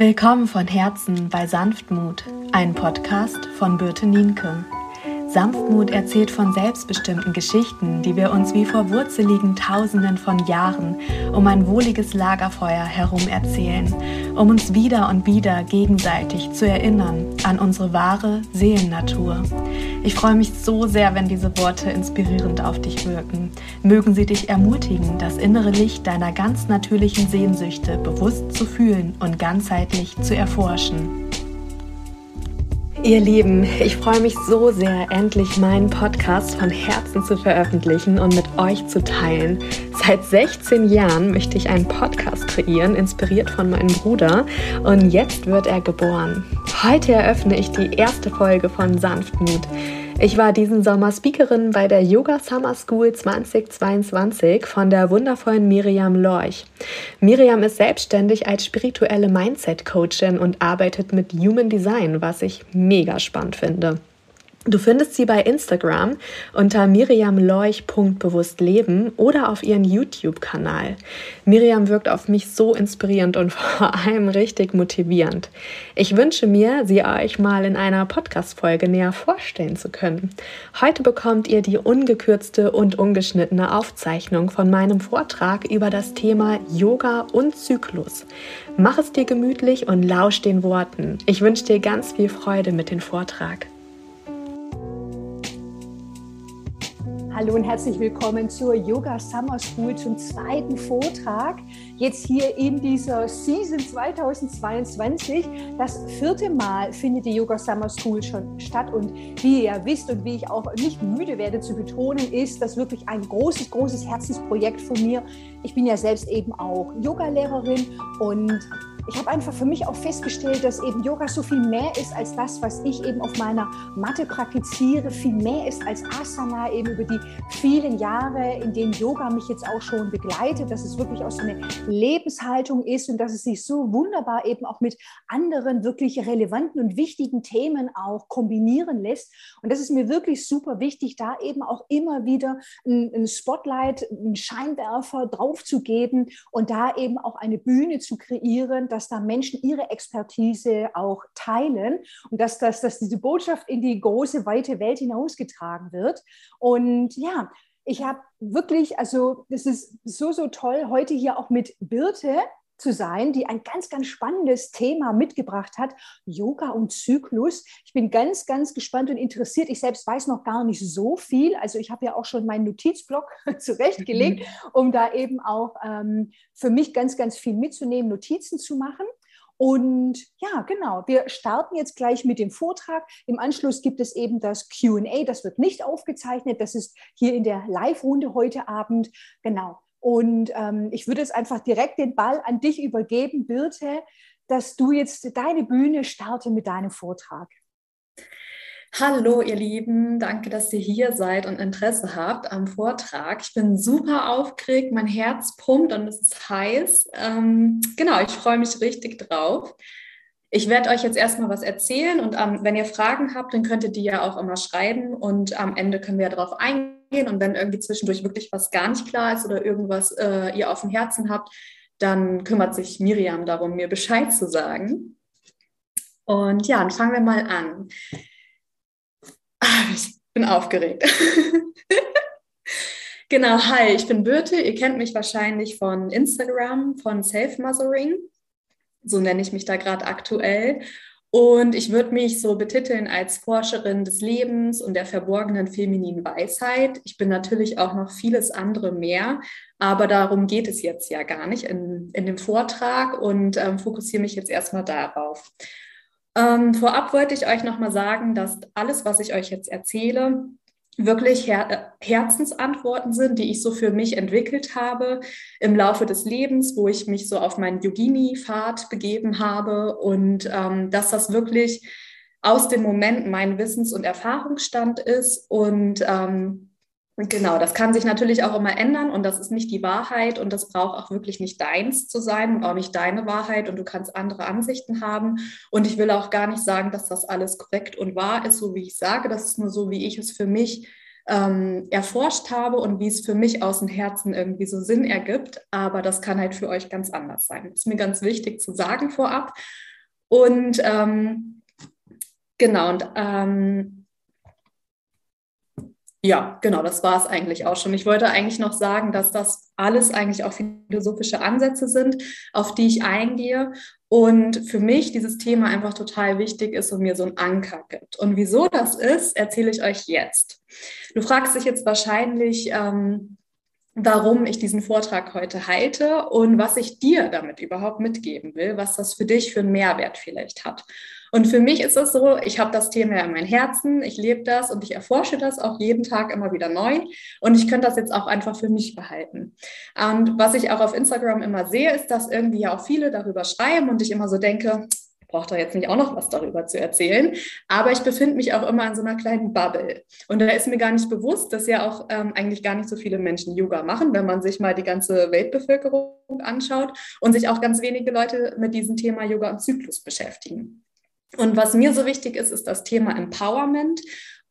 Willkommen von Herzen bei Sanftmut, ein Podcast von Birte Nienke. Sanftmut erzählt von selbstbestimmten Geschichten, die wir uns wie vor wurzeligen Tausenden von Jahren um ein wohliges Lagerfeuer herum erzählen, um uns wieder und wieder gegenseitig zu erinnern an unsere wahre Seelennatur. Ich freue mich so sehr, wenn diese Worte inspirierend auf dich wirken. Mögen sie dich ermutigen, das innere Licht deiner ganz natürlichen Sehnsüchte bewusst zu fühlen und ganzheitlich zu erforschen. Ihr Lieben, ich freue mich so sehr, endlich meinen Podcast von Herzen zu veröffentlichen und mit euch zu teilen. Seit 16 Jahren möchte ich einen Podcast kreieren, inspiriert von meinem Bruder, und jetzt wird er geboren. Heute eröffne ich die erste Folge von Sanftmut. Ich war diesen Sommer Speakerin bei der Yoga Summer School 2022 von der wundervollen Miriam Lorch. Miriam ist selbstständig als spirituelle Mindset-Coachin und arbeitet mit Human Design, was ich mega spannend finde. Du findest sie bei Instagram unter miriamleuch.bewusstleben oder auf ihren YouTube-Kanal. Miriam wirkt auf mich so inspirierend und vor allem richtig motivierend. Ich wünsche mir, sie euch mal in einer Podcast-Folge näher vorstellen zu können. Heute bekommt ihr die ungekürzte und ungeschnittene Aufzeichnung von meinem Vortrag über das Thema Yoga und Zyklus. Mach es dir gemütlich und lausch den Worten. Ich wünsche dir ganz viel Freude mit dem Vortrag. Hallo und herzlich willkommen zur Yoga Summer School zum zweiten Vortrag. Jetzt hier in dieser Season 2022. Das vierte Mal findet die Yoga Summer School schon statt. Und wie ihr ja wisst und wie ich auch nicht müde werde zu betonen, ist das wirklich ein großes, großes Herzensprojekt von mir. Ich bin ja selbst eben auch Yogalehrerin und ich habe einfach für mich auch festgestellt, dass eben Yoga so viel mehr ist als das, was ich eben auf meiner Matte praktiziere, viel mehr ist als Asana eben über die vielen Jahre, in denen Yoga mich jetzt auch schon begleitet, dass es wirklich auch so eine Lebenshaltung ist und dass es sich so wunderbar eben auch mit anderen wirklich relevanten und wichtigen Themen auch kombinieren lässt. Und das ist mir wirklich super wichtig, da eben auch immer wieder ein, Spotlight, einen Scheinwerfer drauf zu geben und da eben auch eine Bühne zu kreieren, dass da Menschen ihre Expertise auch teilen und dass, dass, dass diese Botschaft in die große, weite Welt hinausgetragen wird. Und ja, ich habe wirklich, also das ist so, so toll, heute hier auch mit Birte zu sein, die ein ganz, ganz spannendes Thema mitgebracht hat, Yoga und Zyklus. Ich bin ganz, ganz gespannt und interessiert. Ich selbst weiß noch gar nicht so viel. Also ich habe ja auch schon meinen Notizblock zurechtgelegt, mhm. um da eben auch ähm, für mich ganz, ganz viel mitzunehmen, Notizen zu machen. Und ja, genau, wir starten jetzt gleich mit dem Vortrag. Im Anschluss gibt es eben das QA, das wird nicht aufgezeichnet, das ist hier in der Live-Runde heute Abend. Genau. Und ähm, ich würde jetzt einfach direkt den Ball an dich übergeben, Birte, dass du jetzt deine Bühne starte mit deinem Vortrag. Hallo, ihr Lieben. Danke, dass ihr hier seid und Interesse habt am Vortrag. Ich bin super aufgeregt, mein Herz pumpt und es ist heiß. Ähm, genau, ich freue mich richtig drauf. Ich werde euch jetzt erstmal was erzählen und ähm, wenn ihr Fragen habt, dann könnt ihr die ja auch immer schreiben und am Ende können wir darauf eingehen. Und wenn irgendwie zwischendurch wirklich was gar nicht klar ist oder irgendwas äh, ihr auf dem Herzen habt, dann kümmert sich Miriam darum, mir Bescheid zu sagen. Und ja, dann fangen wir mal an. Ah, ich bin aufgeregt. genau, hi, ich bin Birte. Ihr kennt mich wahrscheinlich von Instagram, von Self-Mothering. So nenne ich mich da gerade aktuell. Und ich würde mich so betiteln als Forscherin des Lebens und der verborgenen femininen Weisheit. Ich bin natürlich auch noch vieles andere mehr, aber darum geht es jetzt ja gar nicht in, in dem Vortrag und ähm, fokussiere mich jetzt erstmal darauf. Ähm, vorab wollte ich euch nochmal sagen, dass alles, was ich euch jetzt erzähle, wirklich Her äh, Herzensantworten sind, die ich so für mich entwickelt habe im Laufe des Lebens, wo ich mich so auf meinen Yogini-Pfad begeben habe und ähm, dass das wirklich aus dem Moment mein Wissens- und Erfahrungsstand ist und ähm, Genau, das kann sich natürlich auch immer ändern und das ist nicht die Wahrheit und das braucht auch wirklich nicht deins zu sein und auch nicht deine Wahrheit und du kannst andere Ansichten haben. Und ich will auch gar nicht sagen, dass das alles korrekt und wahr ist, so wie ich sage. Das ist nur so, wie ich es für mich ähm, erforscht habe und wie es für mich aus dem Herzen irgendwie so Sinn ergibt. Aber das kann halt für euch ganz anders sein. Das ist mir ganz wichtig zu sagen vorab. Und ähm, genau, und ähm, ja, genau, das war es eigentlich auch schon. Ich wollte eigentlich noch sagen, dass das alles eigentlich auch philosophische Ansätze sind, auf die ich eingehe. Und für mich dieses Thema einfach total wichtig ist und mir so einen Anker gibt. Und wieso das ist, erzähle ich euch jetzt. Du fragst dich jetzt wahrscheinlich, ähm, warum ich diesen Vortrag heute halte und was ich dir damit überhaupt mitgeben will, was das für dich für einen Mehrwert vielleicht hat. Und für mich ist es so, ich habe das Thema in meinem Herzen, ich lebe das und ich erforsche das auch jeden Tag immer wieder neu. Und ich könnte das jetzt auch einfach für mich behalten. Und was ich auch auf Instagram immer sehe, ist, dass irgendwie ja auch viele darüber schreiben und ich immer so denke, braucht da jetzt nicht auch noch was darüber zu erzählen. Aber ich befinde mich auch immer in so einer kleinen Bubble. Und da ist mir gar nicht bewusst, dass ja auch ähm, eigentlich gar nicht so viele Menschen Yoga machen, wenn man sich mal die ganze Weltbevölkerung anschaut und sich auch ganz wenige Leute mit diesem Thema Yoga und Zyklus beschäftigen. Und was mir so wichtig ist, ist das Thema Empowerment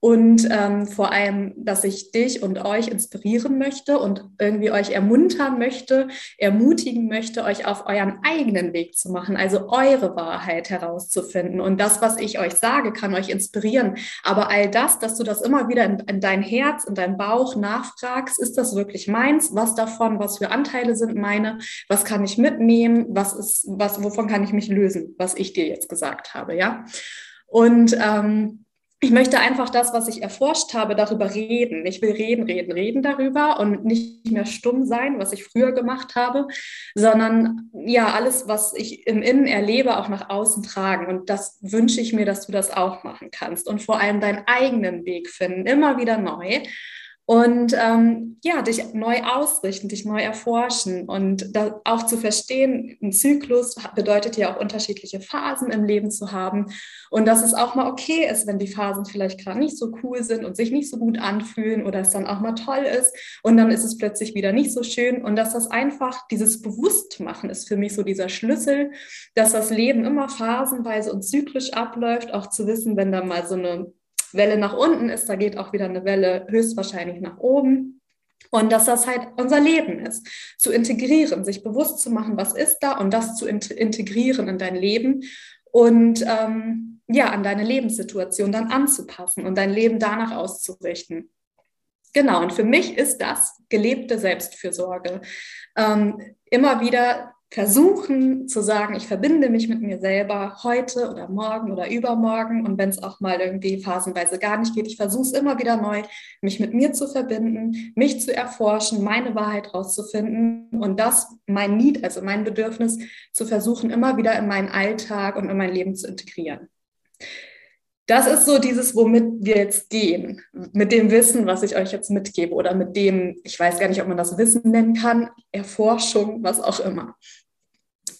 und ähm, vor allem, dass ich dich und euch inspirieren möchte und irgendwie euch ermuntern möchte, ermutigen möchte, euch auf euren eigenen Weg zu machen, also eure Wahrheit herauszufinden. Und das, was ich euch sage, kann euch inspirieren. Aber all das, dass du das immer wieder in, in dein Herz, in dein Bauch nachfragst, ist das wirklich meins? Was davon, was für Anteile sind meine? Was kann ich mitnehmen? Was ist, was, wovon kann ich mich lösen, was ich dir jetzt gesagt habe, ja? Und ähm, ich möchte einfach das, was ich erforscht habe, darüber reden. Ich will reden, reden, reden darüber und nicht mehr stumm sein, was ich früher gemacht habe, sondern ja, alles, was ich im Innen erlebe, auch nach außen tragen. Und das wünsche ich mir, dass du das auch machen kannst und vor allem deinen eigenen Weg finden, immer wieder neu und ähm, ja, dich neu ausrichten, dich neu erforschen und da auch zu verstehen, ein Zyklus bedeutet ja auch unterschiedliche Phasen im Leben zu haben. Und dass es auch mal okay ist, wenn die Phasen vielleicht gerade nicht so cool sind und sich nicht so gut anfühlen oder es dann auch mal toll ist und dann ist es plötzlich wieder nicht so schön. Und dass das einfach dieses Bewusstmachen ist für mich so dieser Schlüssel, dass das Leben immer phasenweise und zyklisch abläuft, auch zu wissen, wenn da mal so eine Welle nach unten ist, da geht auch wieder eine Welle höchstwahrscheinlich nach oben. Und dass das halt unser Leben ist, zu integrieren, sich bewusst zu machen, was ist da und das zu integrieren in dein Leben und ähm, ja, an deine Lebenssituation dann anzupassen und dein Leben danach auszurichten. Genau, und für mich ist das gelebte Selbstfürsorge. Ähm, immer wieder versuchen zu sagen, ich verbinde mich mit mir selber heute oder morgen oder übermorgen und wenn es auch mal irgendwie phasenweise gar nicht geht, ich versuche es immer wieder neu, mich mit mir zu verbinden, mich zu erforschen, meine Wahrheit rauszufinden und das, mein Need, also mein Bedürfnis, zu versuchen, immer wieder in meinen Alltag und in mein Leben zu integrieren. Das ist so dieses, womit wir jetzt gehen, mit dem Wissen, was ich euch jetzt mitgebe oder mit dem, ich weiß gar nicht, ob man das Wissen nennen kann, Erforschung, was auch immer.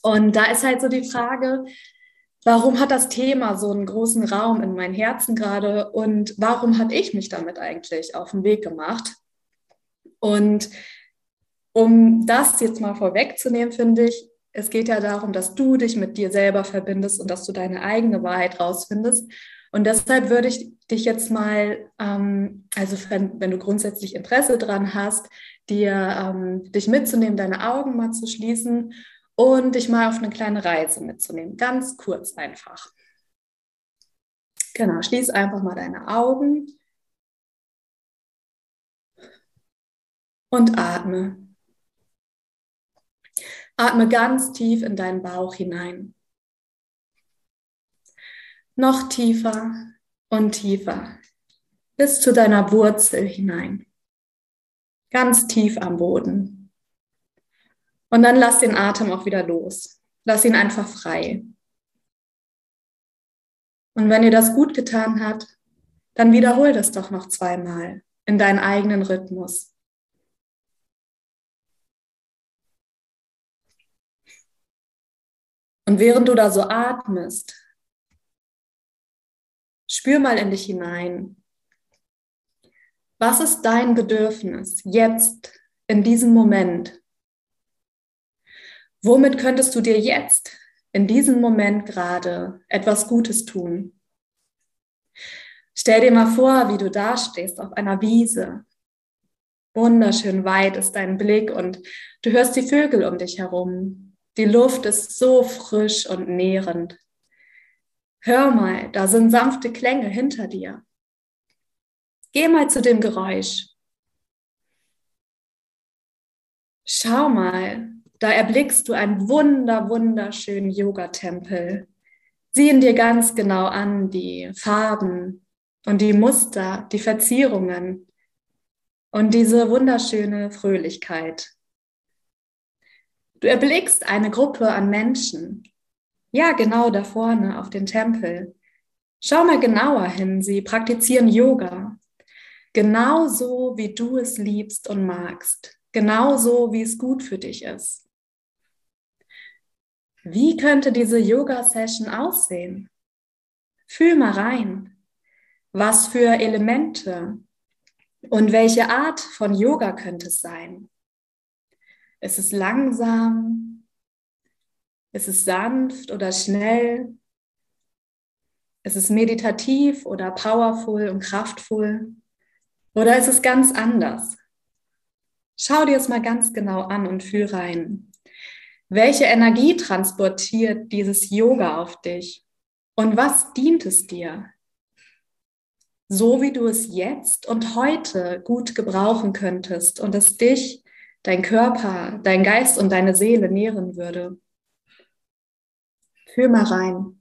Und da ist halt so die Frage, warum hat das Thema so einen großen Raum in meinem Herzen gerade und warum habe ich mich damit eigentlich auf den Weg gemacht? Und um das jetzt mal vorwegzunehmen, finde ich, es geht ja darum, dass du dich mit dir selber verbindest und dass du deine eigene Wahrheit rausfindest. Und deshalb würde ich dich jetzt mal, ähm, also wenn, wenn, du grundsätzlich Interesse dran hast, dir ähm, dich mitzunehmen, deine Augen mal zu schließen und dich mal auf eine kleine Reise mitzunehmen. Ganz kurz einfach. Genau, schließ einfach mal deine Augen und atme. Atme ganz tief in deinen Bauch hinein. Noch tiefer und tiefer bis zu deiner Wurzel hinein. Ganz tief am Boden. Und dann lass den Atem auch wieder los. Lass ihn einfach frei. Und wenn dir das gut getan hat, dann wiederhol das doch noch zweimal in deinen eigenen Rhythmus. Und während du da so atmest, spür mal in dich hinein. Was ist dein Bedürfnis jetzt, in diesem Moment? Womit könntest du dir jetzt, in diesem Moment gerade, etwas Gutes tun? Stell dir mal vor, wie du da stehst auf einer Wiese. Wunderschön weit ist dein Blick und du hörst die Vögel um dich herum. Die Luft ist so frisch und nährend. Hör mal, da sind sanfte Klänge hinter dir. Geh mal zu dem Geräusch. Schau mal, da erblickst du einen wunder, wunderschönen Yoga-Tempel. Sieh ihn dir ganz genau an, die Farben und die Muster, die Verzierungen und diese wunderschöne Fröhlichkeit. Du erblickst eine Gruppe an Menschen. Ja, genau da vorne auf dem Tempel. Schau mal genauer hin, sie praktizieren Yoga. Genauso wie du es liebst und magst. Genauso wie es gut für dich ist. Wie könnte diese Yoga-Session aussehen? Fühl mal rein. Was für Elemente und welche Art von Yoga könnte es sein? Ist es langsam? Ist es sanft oder schnell? Ist es meditativ oder powerful und kraftvoll? Oder ist es ganz anders? Schau dir es mal ganz genau an und fühl rein. Welche Energie transportiert dieses Yoga auf dich? Und was dient es dir? So wie du es jetzt und heute gut gebrauchen könntest und es dich, dein Körper, dein Geist und deine Seele nähren würde. Fühl mal rein.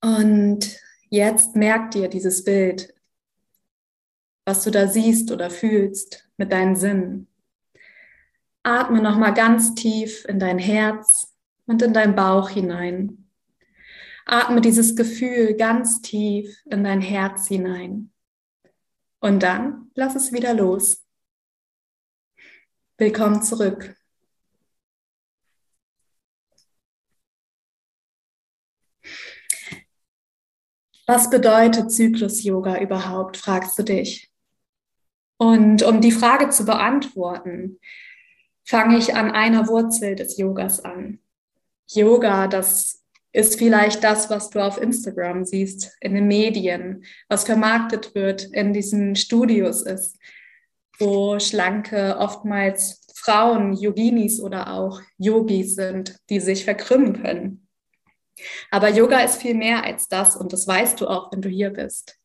Und Jetzt merk dir dieses Bild, was du da siehst oder fühlst mit deinen Sinnen. Atme nochmal ganz tief in dein Herz und in deinen Bauch hinein. Atme dieses Gefühl ganz tief in dein Herz hinein. Und dann lass es wieder los. Willkommen zurück. Was bedeutet Zyklus-Yoga überhaupt, fragst du dich. Und um die Frage zu beantworten, fange ich an einer Wurzel des Yogas an. Yoga, das ist vielleicht das, was du auf Instagram siehst, in den Medien, was vermarktet wird in diesen Studios ist, wo schlanke, oftmals Frauen, Yoginis oder auch Yogis sind, die sich verkrümmen können. Aber Yoga ist viel mehr als das und das weißt du auch, wenn du hier bist.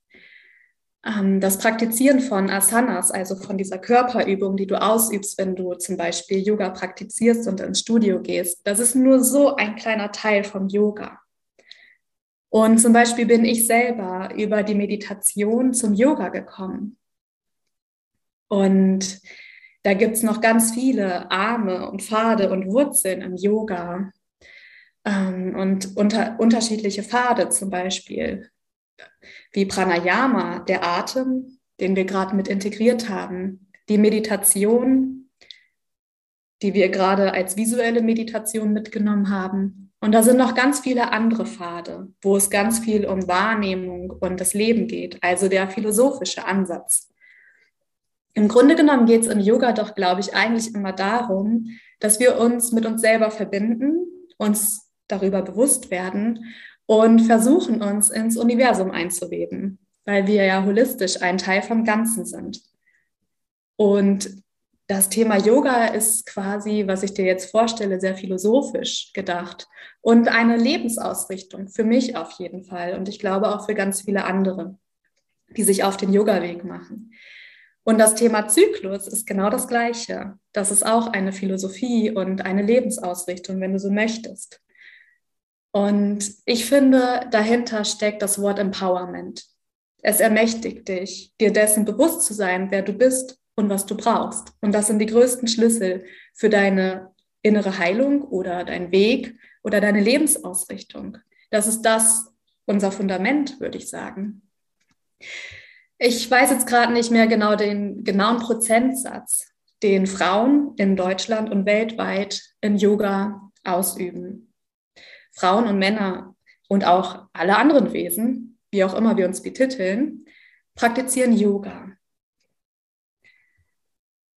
Ähm, das Praktizieren von Asanas, also von dieser Körperübung, die du ausübst, wenn du zum Beispiel Yoga praktizierst und ins Studio gehst, das ist nur so ein kleiner Teil von Yoga. Und zum Beispiel bin ich selber über die Meditation zum Yoga gekommen. Und da gibt es noch ganz viele Arme und Pfade und Wurzeln im Yoga ähm, und unter, unterschiedliche Pfade zum Beispiel, wie Pranayama, der Atem, den wir gerade mit integriert haben, die Meditation, die wir gerade als visuelle Meditation mitgenommen haben. Und da sind noch ganz viele andere Pfade, wo es ganz viel um Wahrnehmung und das Leben geht, also der philosophische Ansatz. Im Grunde genommen geht es im Yoga doch, glaube ich, eigentlich immer darum, dass wir uns mit uns selber verbinden, uns darüber bewusst werden und versuchen uns ins Universum einzuweben, weil wir ja holistisch ein Teil vom Ganzen sind. Und das Thema Yoga ist quasi, was ich dir jetzt vorstelle, sehr philosophisch gedacht und eine Lebensausrichtung für mich auf jeden Fall und ich glaube auch für ganz viele andere, die sich auf den Yoga-Weg machen. Und das Thema Zyklus ist genau das Gleiche. Das ist auch eine Philosophie und eine Lebensausrichtung, wenn du so möchtest. Und ich finde, dahinter steckt das Wort Empowerment. Es ermächtigt dich, dir dessen bewusst zu sein, wer du bist und was du brauchst. Und das sind die größten Schlüssel für deine innere Heilung oder dein Weg oder deine Lebensausrichtung. Das ist das, unser Fundament, würde ich sagen. Ich weiß jetzt gerade nicht mehr genau den genauen Prozentsatz, den Frauen in Deutschland und weltweit in Yoga ausüben. Frauen und Männer und auch alle anderen Wesen, wie auch immer wir uns betiteln, praktizieren Yoga.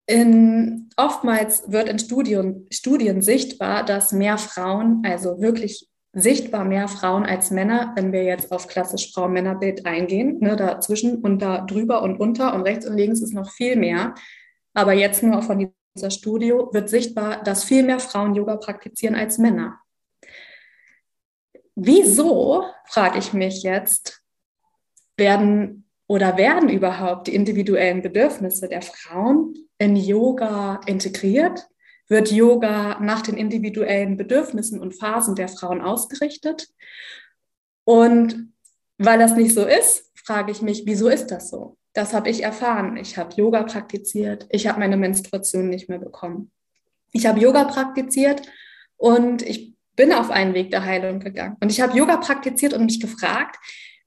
In, oftmals wird in Studien, Studien sichtbar, dass mehr Frauen, also wirklich sichtbar mehr Frauen als Männer, wenn wir jetzt auf klassisch Frau-Männer-Bild eingehen. Ne, dazwischen und da drüber und unter und rechts und links ist noch viel mehr. Aber jetzt nur von dieser Studio wird sichtbar, dass viel mehr Frauen Yoga praktizieren als Männer. Wieso, frage ich mich jetzt, werden oder werden überhaupt die individuellen Bedürfnisse der Frauen in Yoga integriert? Wird Yoga nach den individuellen Bedürfnissen und Phasen der Frauen ausgerichtet? Und weil das nicht so ist, frage ich mich, wieso ist das so? Das habe ich erfahren. Ich habe Yoga praktiziert. Ich habe meine Menstruation nicht mehr bekommen. Ich habe Yoga praktiziert und ich bin auf einen Weg der Heilung gegangen. Und ich habe Yoga praktiziert und mich gefragt,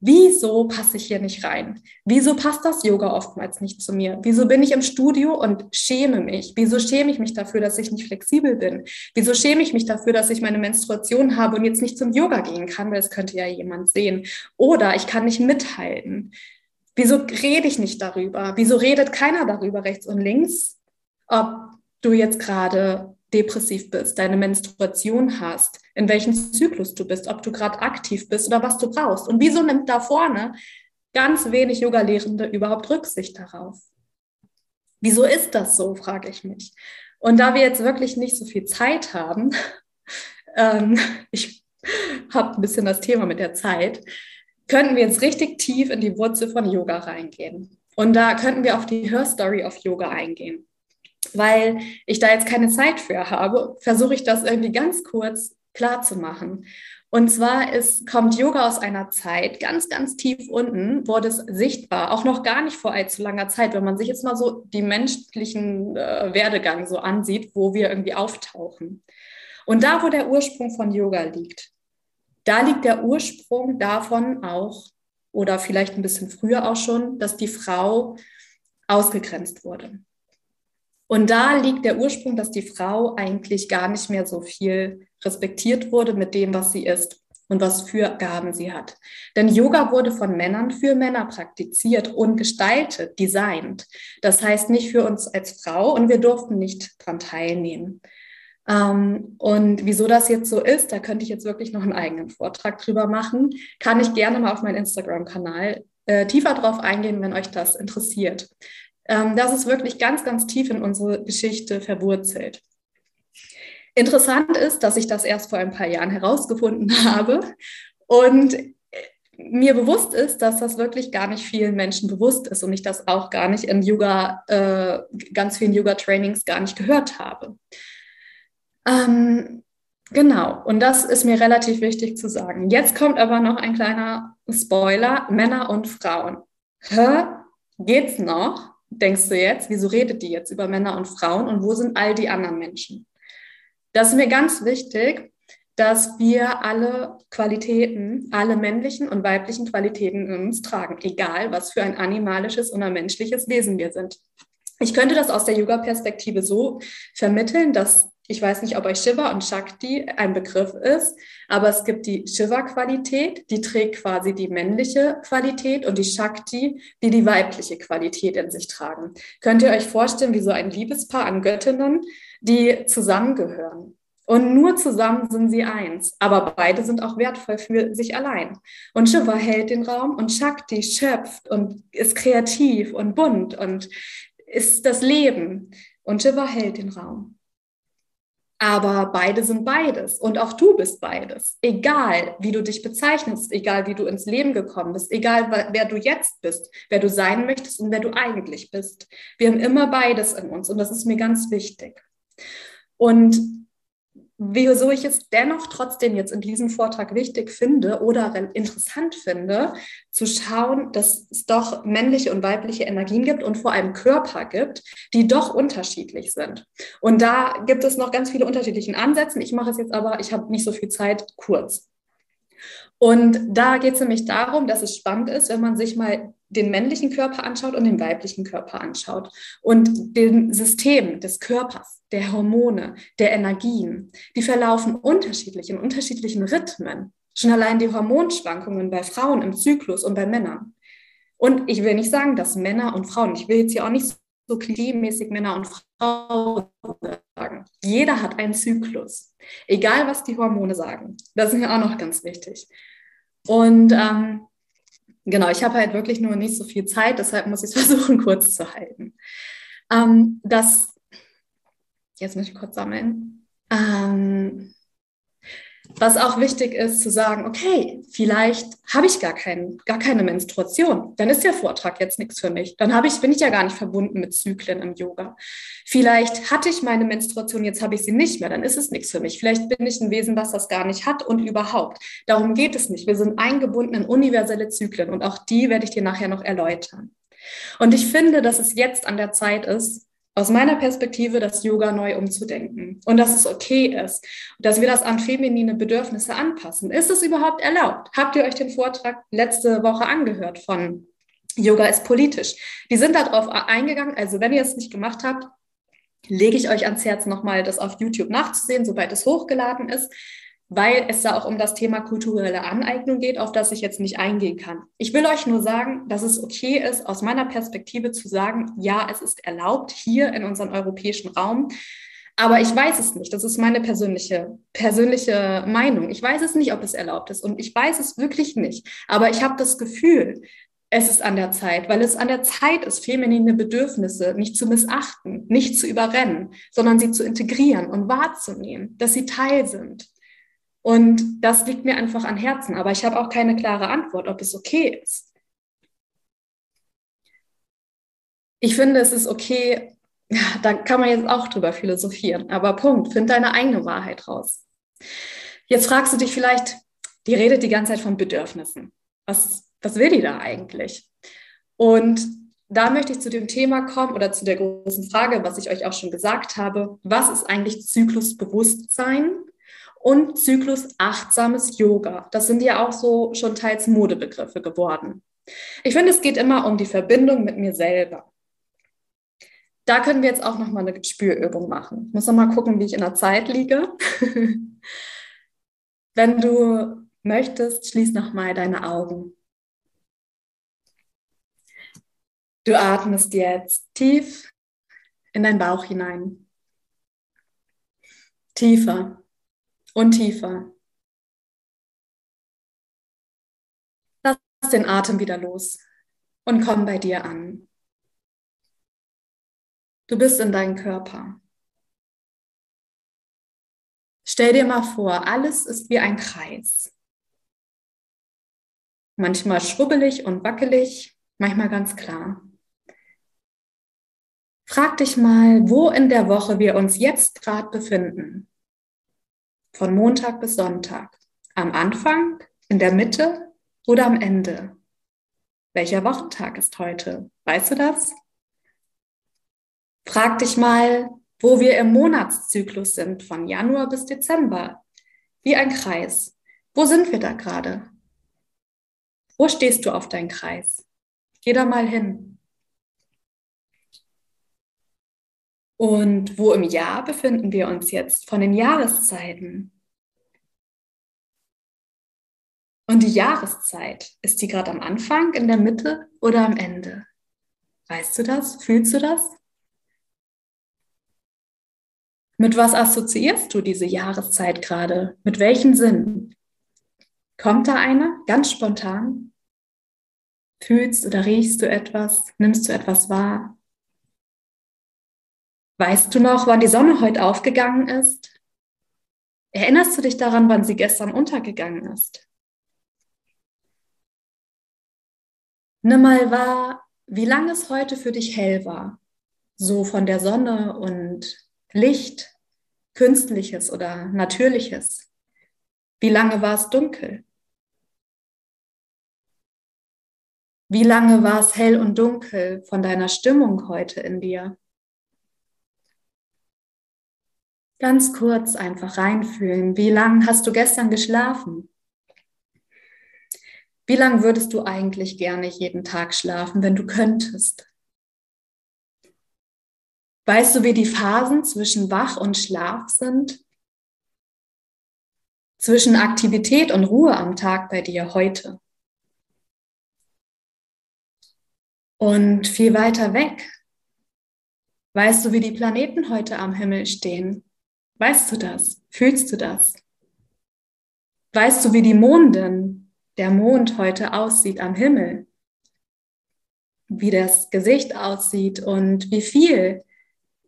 Wieso passe ich hier nicht rein? Wieso passt das Yoga oftmals nicht zu mir? Wieso bin ich im Studio und schäme mich? Wieso schäme ich mich dafür, dass ich nicht flexibel bin? Wieso schäme ich mich dafür, dass ich meine Menstruation habe und jetzt nicht zum Yoga gehen kann, weil es könnte ja jemand sehen? Oder ich kann nicht mithalten. Wieso rede ich nicht darüber? Wieso redet keiner darüber rechts und links, ob du jetzt gerade depressiv bist, deine Menstruation hast, in welchem Zyklus du bist, ob du gerade aktiv bist oder was du brauchst. Und wieso nimmt da vorne ganz wenig Yoga-Lehrende überhaupt Rücksicht darauf? Wieso ist das so, frage ich mich. Und da wir jetzt wirklich nicht so viel Zeit haben, ähm, ich habe ein bisschen das Thema mit der Zeit, könnten wir jetzt richtig tief in die Wurzel von Yoga reingehen. Und da könnten wir auf die Hörstory of Yoga eingehen weil ich da jetzt keine Zeit für habe, versuche ich das irgendwie ganz kurz klar zu machen. Und zwar ist, kommt Yoga aus einer Zeit, ganz, ganz tief unten, wurde es sichtbar, auch noch gar nicht vor allzu langer Zeit, wenn man sich jetzt mal so die menschlichen äh, Werdegang so ansieht, wo wir irgendwie auftauchen. Und da, wo der Ursprung von Yoga liegt, da liegt der Ursprung davon auch, oder vielleicht ein bisschen früher auch schon, dass die Frau ausgegrenzt wurde. Und da liegt der Ursprung, dass die Frau eigentlich gar nicht mehr so viel respektiert wurde mit dem, was sie ist und was für Gaben sie hat. Denn Yoga wurde von Männern für Männer praktiziert und gestaltet, designt. Das heißt nicht für uns als Frau und wir durften nicht daran teilnehmen. Ähm, und wieso das jetzt so ist, da könnte ich jetzt wirklich noch einen eigenen Vortrag drüber machen. Kann ich gerne mal auf meinen Instagram-Kanal äh, tiefer drauf eingehen, wenn euch das interessiert. Ähm, das ist wirklich ganz, ganz tief in unsere Geschichte verwurzelt. Interessant ist, dass ich das erst vor ein paar Jahren herausgefunden habe und mir bewusst ist, dass das wirklich gar nicht vielen Menschen bewusst ist und ich das auch gar nicht in Yoga, äh, ganz vielen Yoga-Trainings gar nicht gehört habe. Ähm, genau, und das ist mir relativ wichtig zu sagen. Jetzt kommt aber noch ein kleiner Spoiler: Männer und Frauen. Hä? Geht's noch? Denkst du jetzt, wieso redet die jetzt über Männer und Frauen und wo sind all die anderen Menschen? Das ist mir ganz wichtig, dass wir alle Qualitäten, alle männlichen und weiblichen Qualitäten in uns tragen, egal was für ein animalisches oder menschliches Wesen wir sind. Ich könnte das aus der Yoga-Perspektive so vermitteln, dass ich weiß nicht, ob euch Shiva und Shakti ein Begriff ist, aber es gibt die Shiva-Qualität, die trägt quasi die männliche Qualität und die Shakti, die die weibliche Qualität in sich tragen. Könnt ihr euch vorstellen, wie so ein Liebespaar an Göttinnen, die zusammengehören? Und nur zusammen sind sie eins. Aber beide sind auch wertvoll für sich allein. Und Shiva hält den Raum und Shakti schöpft und ist kreativ und bunt und ist das Leben. Und Shiva hält den Raum. Aber beide sind beides und auch du bist beides. Egal, wie du dich bezeichnest, egal, wie du ins Leben gekommen bist, egal, wer du jetzt bist, wer du sein möchtest und wer du eigentlich bist. Wir haben immer beides in uns und das ist mir ganz wichtig. Und wieso ich es dennoch trotzdem jetzt in diesem Vortrag wichtig finde oder interessant finde, zu schauen, dass es doch männliche und weibliche Energien gibt und vor allem Körper gibt, die doch unterschiedlich sind. Und da gibt es noch ganz viele unterschiedliche Ansätze. Ich mache es jetzt aber, ich habe nicht so viel Zeit, kurz. Und da geht es nämlich darum, dass es spannend ist, wenn man sich mal den männlichen Körper anschaut und den weiblichen Körper anschaut und den System des Körpers, der Hormone, der Energien, die verlaufen unterschiedlich in unterschiedlichen Rhythmen. Schon allein die Hormonschwankungen bei Frauen im Zyklus und bei Männern. Und ich will nicht sagen, dass Männer und Frauen, ich will jetzt hier auch nicht so klischeemäßig Männer und Frauen sagen. Jeder hat einen Zyklus. Egal, was die Hormone sagen. Das ist mir auch noch ganz wichtig. Und ähm, genau, ich habe halt wirklich nur nicht so viel Zeit, deshalb muss ich es versuchen, kurz zu halten. Ähm, das, jetzt muss ich kurz sammeln. Ähm, was auch wichtig ist, zu sagen, okay, vielleicht habe ich gar, kein, gar keine Menstruation. Dann ist der Vortrag jetzt nichts für mich. Dann ich, bin ich ja gar nicht verbunden mit Zyklen im Yoga. Vielleicht hatte ich meine Menstruation, jetzt habe ich sie nicht mehr. Dann ist es nichts für mich. Vielleicht bin ich ein Wesen, was das gar nicht hat und überhaupt. Darum geht es nicht. Wir sind eingebunden in universelle Zyklen und auch die werde ich dir nachher noch erläutern. Und ich finde, dass es jetzt an der Zeit ist, aus meiner Perspektive das Yoga neu umzudenken und dass es okay ist, dass wir das an feminine Bedürfnisse anpassen. Ist es überhaupt erlaubt? Habt ihr euch den Vortrag letzte Woche angehört von Yoga ist politisch? Die sind darauf eingegangen. Also wenn ihr es nicht gemacht habt, lege ich euch ans Herz, nochmal das auf YouTube nachzusehen, sobald es hochgeladen ist weil es da auch um das Thema kulturelle Aneignung geht, auf das ich jetzt nicht eingehen kann. Ich will euch nur sagen, dass es okay ist, aus meiner Perspektive zu sagen, ja, es ist erlaubt hier in unserem europäischen Raum. Aber ich weiß es nicht. Das ist meine persönliche, persönliche Meinung. Ich weiß es nicht, ob es erlaubt ist. Und ich weiß es wirklich nicht. Aber ich habe das Gefühl, es ist an der Zeit, weil es an der Zeit ist, feminine Bedürfnisse nicht zu missachten, nicht zu überrennen, sondern sie zu integrieren und wahrzunehmen, dass sie Teil sind. Und das liegt mir einfach an Herzen, aber ich habe auch keine klare Antwort, ob es okay ist. Ich finde, es ist okay, da kann man jetzt auch drüber philosophieren, aber Punkt, find deine eigene Wahrheit raus. Jetzt fragst du dich vielleicht, die redet die ganze Zeit von Bedürfnissen. Was, was will die da eigentlich? Und da möchte ich zu dem Thema kommen oder zu der großen Frage, was ich euch auch schon gesagt habe. Was ist eigentlich Zyklusbewusstsein? Und Zyklus achtsames Yoga. Das sind ja auch so schon teils Modebegriffe geworden. Ich finde, es geht immer um die Verbindung mit mir selber. Da können wir jetzt auch noch mal eine Spürübung machen. Ich muss noch mal gucken, wie ich in der Zeit liege. Wenn du möchtest, schließ noch mal deine Augen. Du atmest jetzt tief in deinen Bauch hinein. Tiefer und tiefer. Lass den Atem wieder los und komm bei dir an. Du bist in deinem Körper. Stell dir mal vor, alles ist wie ein Kreis. Manchmal schrubbelig und wackelig, manchmal ganz klar. Frag dich mal, wo in der Woche wir uns jetzt gerade befinden von Montag bis Sonntag? Am Anfang, in der Mitte oder am Ende? Welcher Wochentag ist heute? Weißt du das? Frag dich mal, wo wir im Monatszyklus sind, von Januar bis Dezember. Wie ein Kreis. Wo sind wir da gerade? Wo stehst du auf deinem Kreis? Geh da mal hin. Und wo im Jahr befinden wir uns jetzt von den Jahreszeiten? Und die Jahreszeit, ist die gerade am Anfang, in der Mitte oder am Ende? Weißt du das? Fühlst du das? Mit was assoziierst du diese Jahreszeit gerade? Mit welchen Sinnen? Kommt da einer ganz spontan? Fühlst oder riechst du etwas? Nimmst du etwas wahr? Weißt du noch, wann die Sonne heute aufgegangen ist? Erinnerst du dich daran, wann sie gestern untergegangen ist? Nimm mal wahr, wie lange es heute für dich hell war. So von der Sonne und Licht, künstliches oder natürliches. Wie lange war es dunkel? Wie lange war es hell und dunkel von deiner Stimmung heute in dir? Ganz kurz einfach reinfühlen. Wie lange hast du gestern geschlafen? Wie lange würdest du eigentlich gerne jeden Tag schlafen, wenn du könntest? Weißt du, wie die Phasen zwischen Wach und Schlaf sind? Zwischen Aktivität und Ruhe am Tag bei dir heute? Und viel weiter weg, weißt du, wie die Planeten heute am Himmel stehen? Weißt du das? Fühlst du das? Weißt du, wie die Mondin, der Mond heute aussieht am Himmel? Wie das Gesicht aussieht und wie viel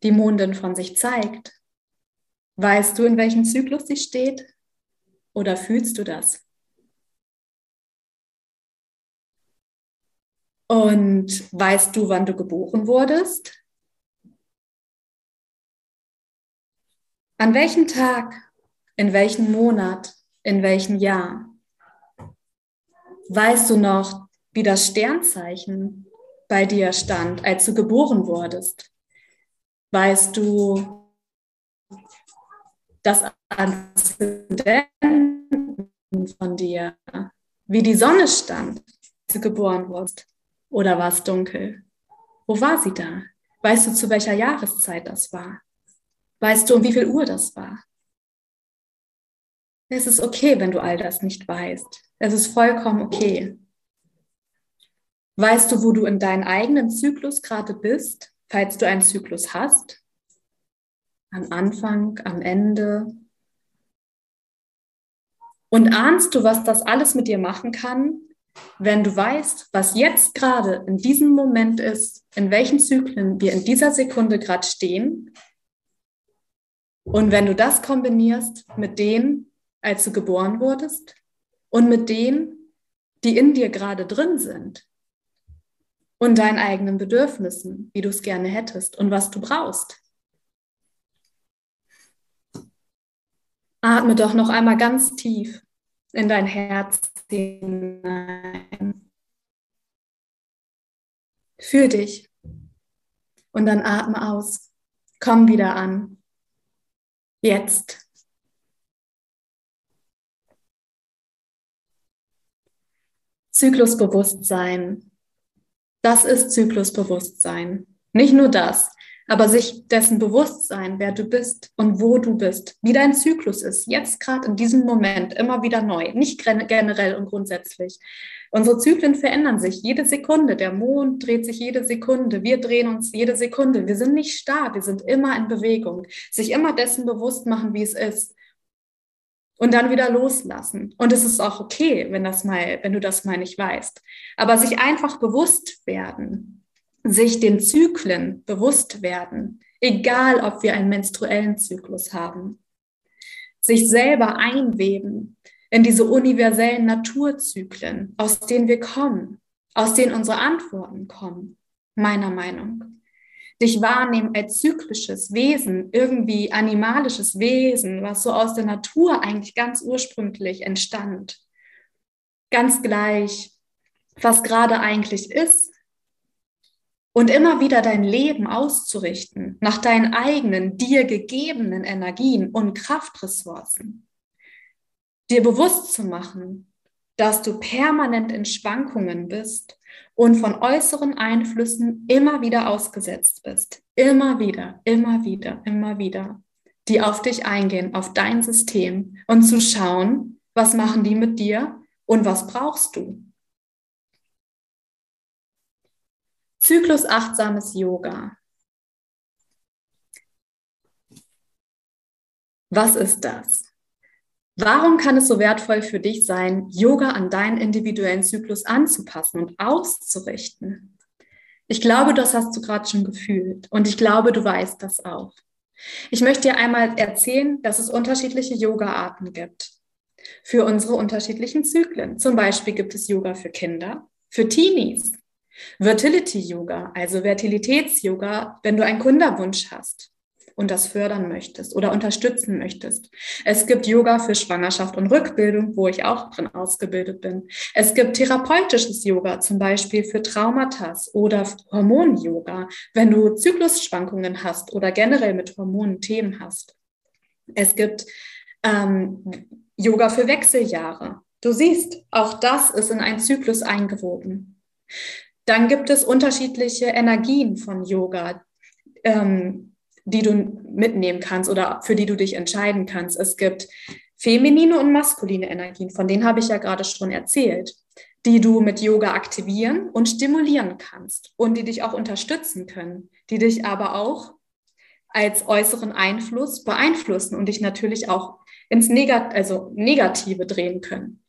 die Mondin von sich zeigt? Weißt du, in welchem Zyklus sie steht? Oder fühlst du das? Und weißt du, wann du geboren wurdest? An welchem Tag, in welchem Monat, in welchem Jahr? Weißt du noch, wie das Sternzeichen bei dir stand, als du geboren wurdest? Weißt du das Aszendenten von dir, wie die Sonne stand, als du geboren wurdest? Oder war es dunkel? Wo war sie da? Weißt du, zu welcher Jahreszeit das war? Weißt du, um wie viel Uhr das war? Es ist okay, wenn du all das nicht weißt. Es ist vollkommen okay. Weißt du, wo du in deinem eigenen Zyklus gerade bist, falls du einen Zyklus hast? Am Anfang, am Ende? Und ahnst du, was das alles mit dir machen kann, wenn du weißt, was jetzt gerade in diesem Moment ist, in welchen Zyklen wir in dieser Sekunde gerade stehen und wenn du das kombinierst mit denen, als du geboren wurdest und mit denen, die in dir gerade drin sind und deinen eigenen Bedürfnissen, wie du es gerne hättest und was du brauchst. Atme doch noch einmal ganz tief in dein Herz hinein. Fühl dich und dann atme aus. Komm wieder an. Jetzt. Zyklusbewusstsein. Das ist Zyklusbewusstsein. Nicht nur das, aber sich dessen bewusst sein, wer du bist und wo du bist, wie dein Zyklus ist, jetzt gerade in diesem Moment immer wieder neu, nicht generell und grundsätzlich. Unsere Zyklen verändern sich jede Sekunde. Der Mond dreht sich jede Sekunde. Wir drehen uns jede Sekunde. Wir sind nicht starr, wir sind immer in Bewegung. Sich immer dessen bewusst machen, wie es ist. Und dann wieder loslassen. Und es ist auch okay, wenn, das mal, wenn du das mal nicht weißt. Aber sich einfach bewusst werden, sich den Zyklen bewusst werden, egal ob wir einen menstruellen Zyklus haben, sich selber einweben in diese universellen Naturzyklen, aus denen wir kommen, aus denen unsere Antworten kommen, meiner Meinung. Dich wahrnehmen als zyklisches Wesen, irgendwie animalisches Wesen, was so aus der Natur eigentlich ganz ursprünglich entstand. Ganz gleich, was gerade eigentlich ist, und immer wieder dein Leben auszurichten nach deinen eigenen, dir gegebenen Energien und Kraftressourcen. Dir bewusst zu machen, dass du permanent in Schwankungen bist und von äußeren Einflüssen immer wieder ausgesetzt bist. Immer wieder, immer wieder, immer wieder. Die auf dich eingehen, auf dein System und zu schauen, was machen die mit dir und was brauchst du. Zyklusachtsames Yoga. Was ist das? Warum kann es so wertvoll für dich sein, Yoga an deinen individuellen Zyklus anzupassen und auszurichten? Ich glaube, das hast du gerade schon gefühlt und ich glaube, du weißt das auch. Ich möchte dir einmal erzählen, dass es unterschiedliche Yoga-Arten gibt für unsere unterschiedlichen Zyklen. Zum Beispiel gibt es Yoga für Kinder, für Teenies, Fertility Yoga, also Fertilitäts-Yoga, wenn du einen Kunderwunsch hast und das fördern möchtest oder unterstützen möchtest. Es gibt Yoga für Schwangerschaft und Rückbildung, wo ich auch drin ausgebildet bin. Es gibt therapeutisches Yoga, zum Beispiel für Traumata oder Hormon-Yoga, wenn du Zyklusschwankungen hast oder generell mit Hormonen Themen hast. Es gibt ähm, Yoga für Wechseljahre. Du siehst, auch das ist in einen Zyklus eingewoben. Dann gibt es unterschiedliche Energien von Yoga, ähm, die du mitnehmen kannst oder für die du dich entscheiden kannst. Es gibt feminine und maskuline Energien, von denen habe ich ja gerade schon erzählt, die du mit Yoga aktivieren und stimulieren kannst und die dich auch unterstützen können, die dich aber auch als äußeren Einfluss beeinflussen und dich natürlich auch ins Negat also Negative drehen können.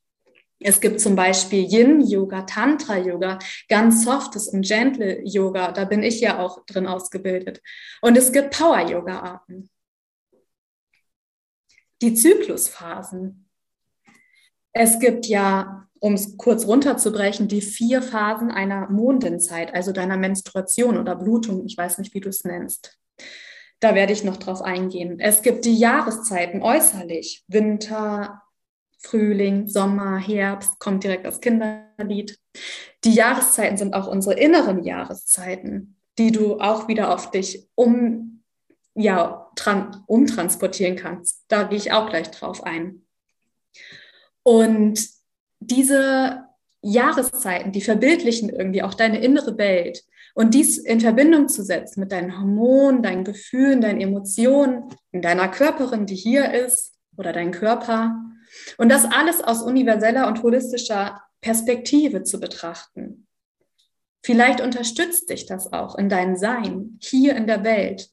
Es gibt zum Beispiel Yin-Yoga, Tantra-Yoga, ganz softes und gentle Yoga. Da bin ich ja auch drin ausgebildet. Und es gibt Power-Yoga-Arten. Die Zyklusphasen. Es gibt ja, um es kurz runterzubrechen, die vier Phasen einer Mondenzeit, also deiner Menstruation oder Blutung. Ich weiß nicht, wie du es nennst. Da werde ich noch drauf eingehen. Es gibt die Jahreszeiten äußerlich. Winter, Frühling, Sommer, Herbst, kommt direkt das Kinderlied. Die Jahreszeiten sind auch unsere inneren Jahreszeiten, die du auch wieder auf dich um, ja, tran, umtransportieren kannst. Da gehe ich auch gleich drauf ein. Und diese Jahreszeiten, die verbildlichen irgendwie auch deine innere Welt. Und dies in Verbindung zu setzen mit deinen Hormonen, deinen Gefühlen, deinen Emotionen, in deiner Körperin, die hier ist, oder dein Körper. Und das alles aus universeller und holistischer Perspektive zu betrachten. Vielleicht unterstützt dich das auch in deinem Sein hier in der Welt,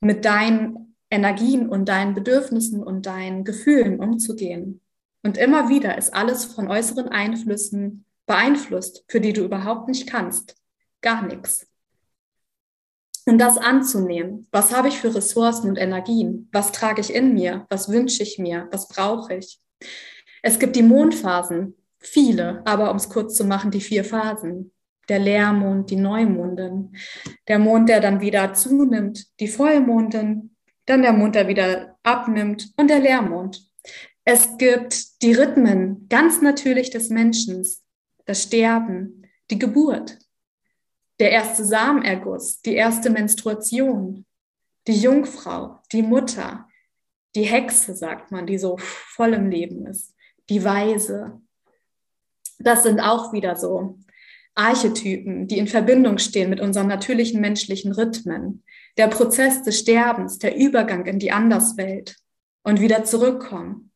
mit deinen Energien und deinen Bedürfnissen und deinen Gefühlen umzugehen. Und immer wieder ist alles von äußeren Einflüssen beeinflusst, für die du überhaupt nicht kannst gar nichts. Und das anzunehmen. Was habe ich für Ressourcen und Energien? Was trage ich in mir? Was wünsche ich mir? Was brauche ich? Es gibt die Mondphasen, viele, aber um es kurz zu machen, die vier Phasen. Der Leermond, die Neumondin, der Mond, der dann wieder zunimmt, die Vollmondin, dann der Mond, der wieder abnimmt und der Leermond. Es gibt die Rhythmen ganz natürlich des Menschen, das Sterben, die Geburt, der erste Samenerguss, die erste Menstruation, die Jungfrau, die Mutter, die Hexe, sagt man, die so voll im Leben ist, die Weise. Das sind auch wieder so Archetypen, die in Verbindung stehen mit unseren natürlichen menschlichen Rhythmen. Der Prozess des Sterbens, der Übergang in die Anderswelt und wieder zurückkommen.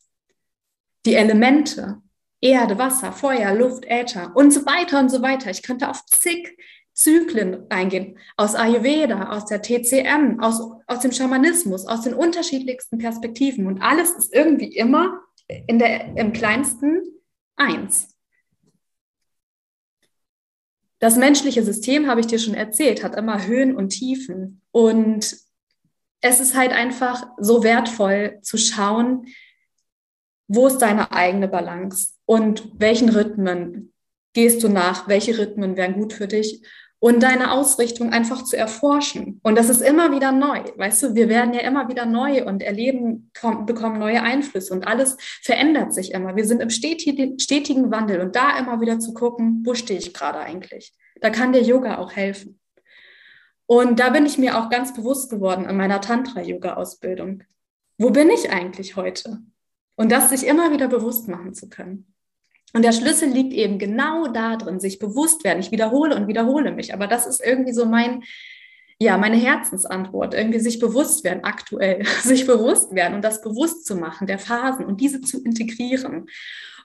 Die Elemente, Erde, Wasser, Feuer, Luft, Äther und so weiter und so weiter. Ich könnte auf zig Zyklen reingehen, aus Ayurveda, aus der TCM, aus, aus dem Schamanismus, aus den unterschiedlichsten Perspektiven. Und alles ist irgendwie immer in der, im kleinsten eins. Das menschliche System, habe ich dir schon erzählt, hat immer Höhen und Tiefen. Und es ist halt einfach so wertvoll zu schauen, wo ist deine eigene Balance und welchen Rhythmen gehst du nach, welche Rhythmen wären gut für dich und deine Ausrichtung einfach zu erforschen. Und das ist immer wieder neu. Weißt du, wir werden ja immer wieder neu und erleben, kommen, bekommen neue Einflüsse und alles verändert sich immer. Wir sind im stetigen, stetigen Wandel und da immer wieder zu gucken, wo stehe ich gerade eigentlich? Da kann der Yoga auch helfen. Und da bin ich mir auch ganz bewusst geworden in meiner Tantra-Yoga-Ausbildung. Wo bin ich eigentlich heute? Und das sich immer wieder bewusst machen zu können. Und der Schlüssel liegt eben genau da drin, sich bewusst werden. Ich wiederhole und wiederhole mich, aber das ist irgendwie so mein, ja, meine Herzensantwort, irgendwie sich bewusst werden, aktuell, sich bewusst werden und das bewusst zu machen, der Phasen und diese zu integrieren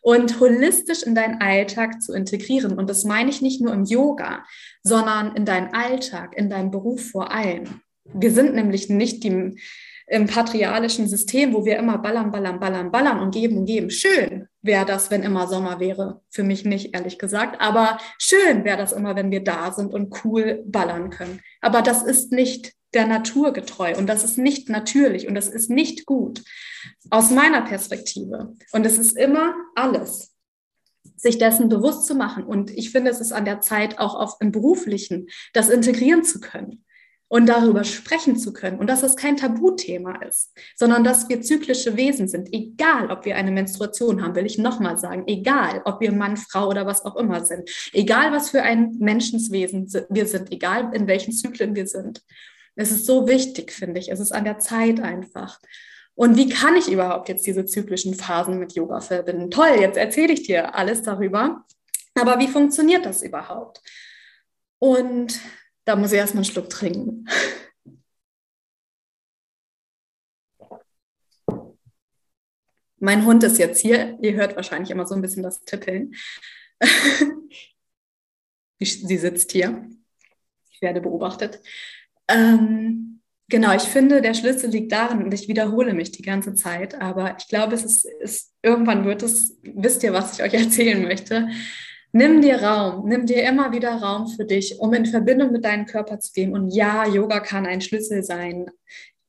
und holistisch in deinen Alltag zu integrieren. Und das meine ich nicht nur im Yoga, sondern in deinen Alltag, in deinem Beruf vor allem. Wir sind nämlich nicht die, im patriarchalischen System, wo wir immer ballern, ballern, ballern, ballern und geben und geben. Schön wäre das, wenn immer Sommer wäre. Für mich nicht, ehrlich gesagt. Aber schön wäre das immer, wenn wir da sind und cool ballern können. Aber das ist nicht der Natur getreu und das ist nicht natürlich und das ist nicht gut aus meiner Perspektive. Und es ist immer alles sich dessen bewusst zu machen. Und ich finde, es ist an der Zeit, auch auf, im Beruflichen das integrieren zu können und darüber sprechen zu können und dass es kein Tabuthema ist, sondern dass wir zyklische Wesen sind, egal ob wir eine Menstruation haben, will ich nochmal sagen, egal ob wir Mann, Frau oder was auch immer sind, egal was für ein Menschenswesen wir sind, egal in welchen Zyklen wir sind. Es ist so wichtig, finde ich. Es ist an der Zeit einfach. Und wie kann ich überhaupt jetzt diese zyklischen Phasen mit Yoga verbinden? Toll, jetzt erzähle ich dir alles darüber. Aber wie funktioniert das überhaupt? Und da muss ich erstmal einen Schluck trinken. Mein Hund ist jetzt hier. Ihr hört wahrscheinlich immer so ein bisschen das Tippeln. Sie sitzt hier. Ich werde beobachtet. Ähm, Genau, ich finde, der Schlüssel liegt darin, und ich wiederhole mich die ganze Zeit, aber ich glaube, es ist, ist irgendwann wird es, wisst ihr, was ich euch erzählen möchte. Nimm dir Raum, nimm dir immer wieder Raum für dich, um in Verbindung mit deinem Körper zu gehen. Und ja, Yoga kann ein Schlüssel sein.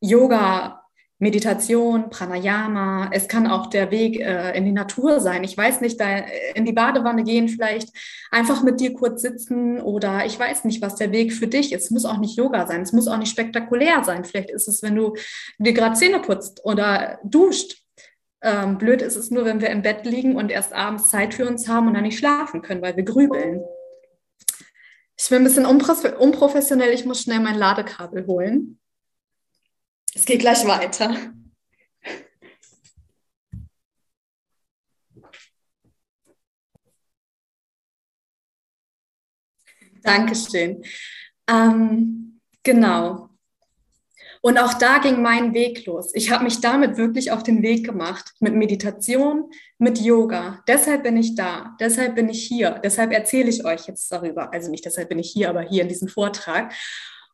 Yoga Meditation, Pranayama, es kann auch der Weg äh, in die Natur sein. Ich weiß nicht, da in die Badewanne gehen, vielleicht einfach mit dir kurz sitzen oder ich weiß nicht, was der Weg für dich ist. Es muss auch nicht Yoga sein, es muss auch nicht spektakulär sein. Vielleicht ist es, wenn du dir gerade Zähne putzt oder duscht. Ähm, blöd ist es nur, wenn wir im Bett liegen und erst abends Zeit für uns haben und dann nicht schlafen können, weil wir grübeln. Ich bin ein bisschen unprofessionell, ich muss schnell mein Ladekabel holen. Es geht gleich weiter. Dankeschön. Ähm, genau. Und auch da ging mein Weg los. Ich habe mich damit wirklich auf den Weg gemacht, mit Meditation, mit Yoga. Deshalb bin ich da, deshalb bin ich hier, deshalb erzähle ich euch jetzt darüber. Also nicht deshalb bin ich hier, aber hier in diesem Vortrag.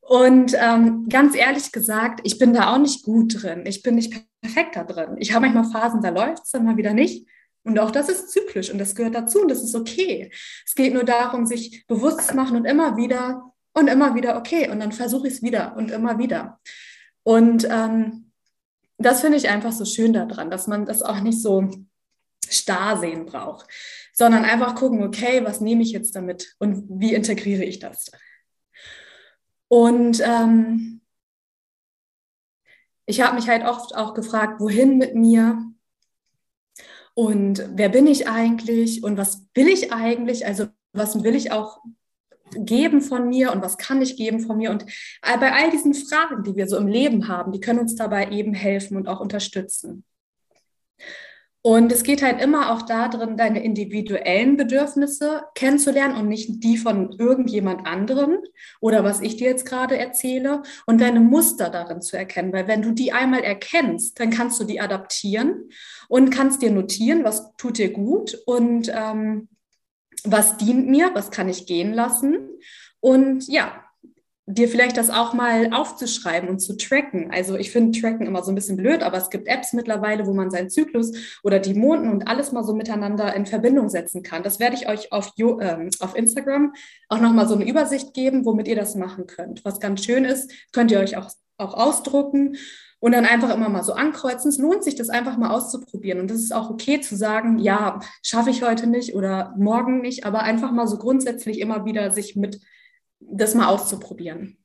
Und ähm, ganz ehrlich gesagt, ich bin da auch nicht gut drin. Ich bin nicht perfekt da drin. Ich habe manchmal Phasen, da läuft es, dann mal wieder nicht. Und auch das ist zyklisch und das gehört dazu und das ist okay. Es geht nur darum, sich bewusst zu machen und immer wieder und immer wieder, okay, und dann versuche ich es wieder und immer wieder. Und ähm, das finde ich einfach so schön daran, dass man das auch nicht so starr sehen braucht, sondern einfach gucken, okay, was nehme ich jetzt damit und wie integriere ich das? Und ähm, ich habe mich halt oft auch gefragt, wohin mit mir? Und wer bin ich eigentlich? Und was will ich eigentlich? Also was will ich auch geben von mir und was kann ich geben von mir? Und bei all diesen Fragen, die wir so im Leben haben, die können uns dabei eben helfen und auch unterstützen. Und es geht halt immer auch darin, deine individuellen Bedürfnisse kennenzulernen und nicht die von irgendjemand anderem oder was ich dir jetzt gerade erzähle und deine Muster darin zu erkennen. Weil wenn du die einmal erkennst, dann kannst du die adaptieren und kannst dir notieren, was tut dir gut und ähm, was dient mir, was kann ich gehen lassen. Und ja, dir vielleicht das auch mal aufzuschreiben und zu tracken. Also ich finde Tracken immer so ein bisschen blöd, aber es gibt Apps mittlerweile, wo man seinen Zyklus oder die Monden und alles mal so miteinander in Verbindung setzen kann. Das werde ich euch auf, ähm, auf Instagram auch nochmal so eine Übersicht geben, womit ihr das machen könnt. Was ganz schön ist, könnt ihr euch auch, auch ausdrucken und dann einfach immer mal so ankreuzen. Es lohnt sich, das einfach mal auszuprobieren. Und das ist auch okay zu sagen, ja, schaffe ich heute nicht oder morgen nicht, aber einfach mal so grundsätzlich immer wieder sich mit das mal auszuprobieren.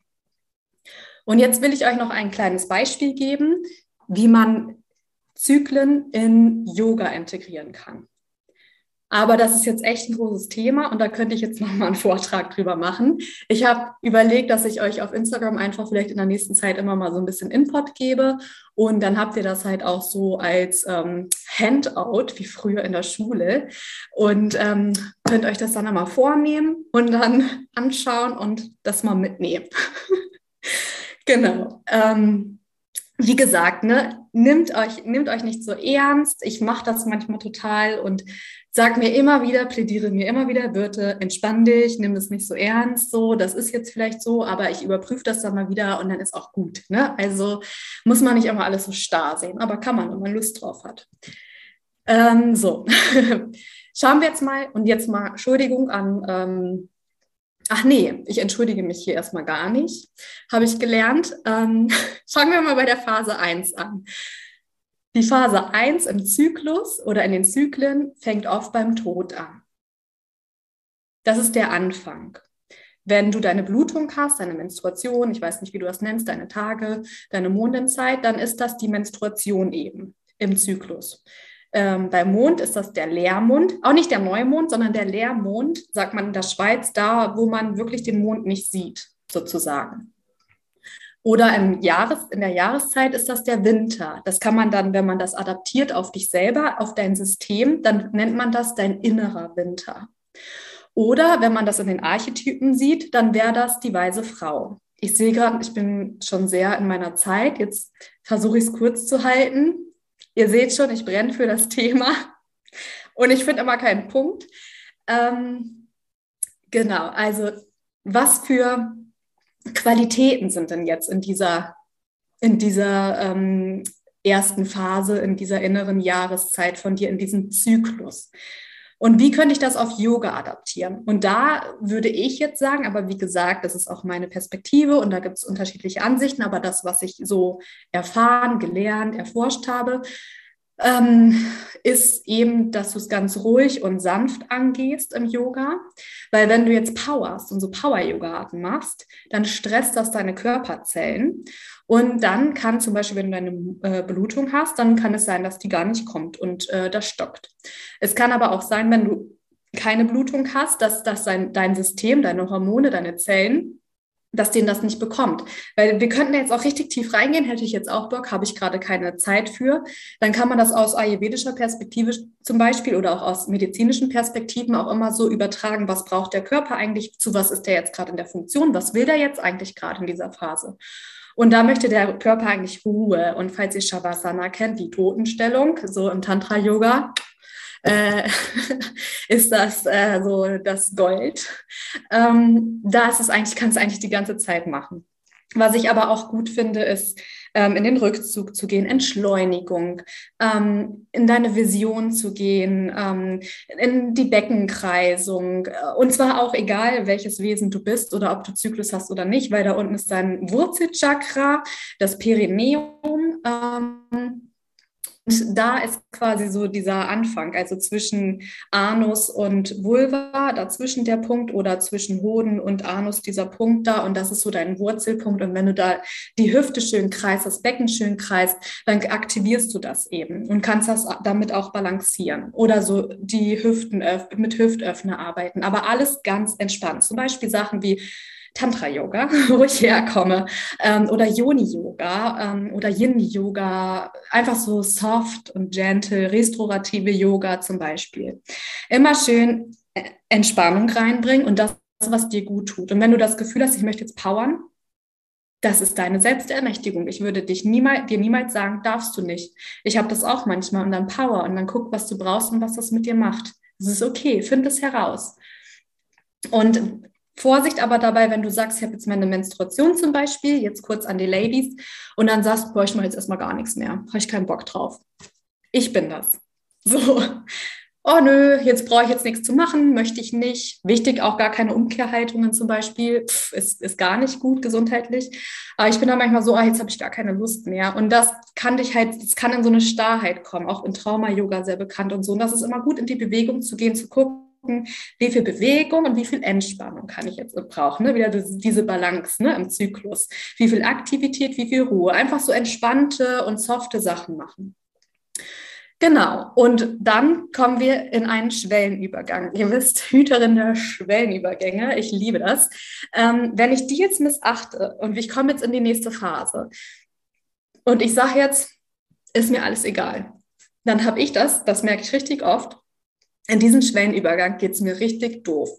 Und jetzt will ich euch noch ein kleines Beispiel geben, wie man Zyklen in Yoga integrieren kann. Aber das ist jetzt echt ein großes Thema und da könnte ich jetzt nochmal einen Vortrag drüber machen. Ich habe überlegt, dass ich euch auf Instagram einfach vielleicht in der nächsten Zeit immer mal so ein bisschen Input gebe und dann habt ihr das halt auch so als ähm, Handout wie früher in der Schule und ähm, könnt euch das dann einmal vornehmen und dann anschauen und das mal mitnehmen. genau. Ähm, wie gesagt, ne, nimmt euch, nimmt euch nicht so ernst. Ich mache das manchmal total und sag mir immer wieder, plädiere mir immer wieder, Birte, entspann dich, nimm das nicht so ernst, so, das ist jetzt vielleicht so, aber ich überprüfe das dann mal wieder und dann ist auch gut. Ne? Also muss man nicht immer alles so starr sehen, aber kann man, wenn man Lust drauf hat. Ähm, so, schauen wir jetzt mal und jetzt mal Entschuldigung an ähm, Ach nee, ich entschuldige mich hier erstmal gar nicht. Habe ich gelernt. Ähm, fangen wir mal bei der Phase 1 an. Die Phase 1 im Zyklus oder in den Zyklen fängt oft beim Tod an. Das ist der Anfang. Wenn du deine Blutung hast, deine Menstruation, ich weiß nicht, wie du das nennst, deine Tage, deine Mondenzeit, dann ist das die Menstruation eben im Zyklus. Ähm, beim Mond ist das der Leermond, auch nicht der Neumond, sondern der Leermond, sagt man in der Schweiz, da, wo man wirklich den Mond nicht sieht, sozusagen. Oder im Jahres, in der Jahreszeit ist das der Winter. Das kann man dann, wenn man das adaptiert auf dich selber, auf dein System, dann nennt man das dein innerer Winter. Oder wenn man das in den Archetypen sieht, dann wäre das die weise Frau. Ich sehe gerade, ich bin schon sehr in meiner Zeit. Jetzt versuche ich es kurz zu halten. Ihr seht schon, ich brenne für das Thema und ich finde immer keinen Punkt. Ähm, genau, also was für Qualitäten sind denn jetzt in dieser in dieser ähm, ersten Phase, in dieser inneren Jahreszeit von dir, in diesem Zyklus. Und wie könnte ich das auf Yoga adaptieren? Und da würde ich jetzt sagen, aber wie gesagt, das ist auch meine Perspektive und da gibt es unterschiedliche Ansichten, aber das, was ich so erfahren, gelernt, erforscht habe, ähm, ist eben, dass du es ganz ruhig und sanft angehst im Yoga. Weil wenn du jetzt powerst und so Power-Yoga-Arten machst, dann stresst das deine Körperzellen. Und dann kann zum Beispiel, wenn du eine äh, Blutung hast, dann kann es sein, dass die gar nicht kommt und äh, das stockt. Es kann aber auch sein, wenn du keine Blutung hast, dass, dass dein, dein System, deine Hormone, deine Zellen dass denen das nicht bekommt. Weil wir könnten jetzt auch richtig tief reingehen, hätte ich jetzt auch Bock, habe ich gerade keine Zeit für. Dann kann man das aus ayurvedischer Perspektive zum Beispiel oder auch aus medizinischen Perspektiven auch immer so übertragen, was braucht der Körper eigentlich, zu was ist der jetzt gerade in der Funktion, was will der jetzt eigentlich gerade in dieser Phase. Und da möchte der Körper eigentlich Ruhe. Und falls ihr Shavasana kennt, die Totenstellung, so im Tantra-Yoga, äh, ist das äh, so das Gold. Ähm, da ist es eigentlich, kannst du eigentlich die ganze Zeit machen. Was ich aber auch gut finde, ist, ähm, in den Rückzug zu gehen, Entschleunigung, ähm, in deine Vision zu gehen, ähm, in die Beckenkreisung. Und zwar auch egal, welches Wesen du bist oder ob du Zyklus hast oder nicht, weil da unten ist dein Wurzelchakra, das Perineum. Und da ist quasi so dieser Anfang, also zwischen Anus und Vulva, dazwischen der Punkt oder zwischen Hoden und Anus dieser Punkt da. Und das ist so dein Wurzelpunkt. Und wenn du da die Hüfte schön kreist, das Becken schön kreist, dann aktivierst du das eben und kannst das damit auch balancieren oder so die Hüften mit Hüftöffner arbeiten, aber alles ganz entspannt. Zum Beispiel Sachen wie Tantra-Yoga, wo ich herkomme, ähm, oder Yoni-Yoga ähm, oder Yin-Yoga, einfach so soft und gentle, restaurative Yoga zum Beispiel. Immer schön äh, Entspannung reinbringen und das, was dir gut tut. Und wenn du das Gefühl hast, ich möchte jetzt powern, das ist deine Selbstermächtigung. Ich würde dich niemals, dir niemals sagen, darfst du nicht. Ich habe das auch manchmal und dann Power und dann guck, was du brauchst und was das mit dir macht. Das ist okay, find es heraus. Und Vorsicht aber dabei, wenn du sagst, ich habe jetzt meine Menstruation zum Beispiel, jetzt kurz an die Ladies, und dann sagst, boah, ich mache jetzt erstmal gar nichts mehr, habe ich keinen Bock drauf. Ich bin das. So, oh nö, jetzt brauche ich jetzt nichts zu machen, möchte ich nicht. Wichtig auch gar keine Umkehrhaltungen zum Beispiel, Pff, ist, ist gar nicht gut gesundheitlich. Aber ich bin dann manchmal so, ah, jetzt habe ich gar keine Lust mehr. Und das kann dich halt, das kann in so eine Starrheit kommen, auch in Trauma-Yoga sehr bekannt und so. Und das ist immer gut, in die Bewegung zu gehen, zu gucken, gucken, wie viel Bewegung und wie viel Entspannung kann ich jetzt brauchen. Ne? Wieder diese Balance ne, im Zyklus. Wie viel Aktivität, wie viel Ruhe. Einfach so entspannte und softe Sachen machen. Genau, und dann kommen wir in einen Schwellenübergang. Ihr wisst, Hüterin der Schwellenübergänge, ich liebe das. Ähm, wenn ich die jetzt missachte und ich komme jetzt in die nächste Phase und ich sage jetzt, ist mir alles egal, dann habe ich das, das merke ich richtig oft, in diesem Schwellenübergang geht es mir richtig doof,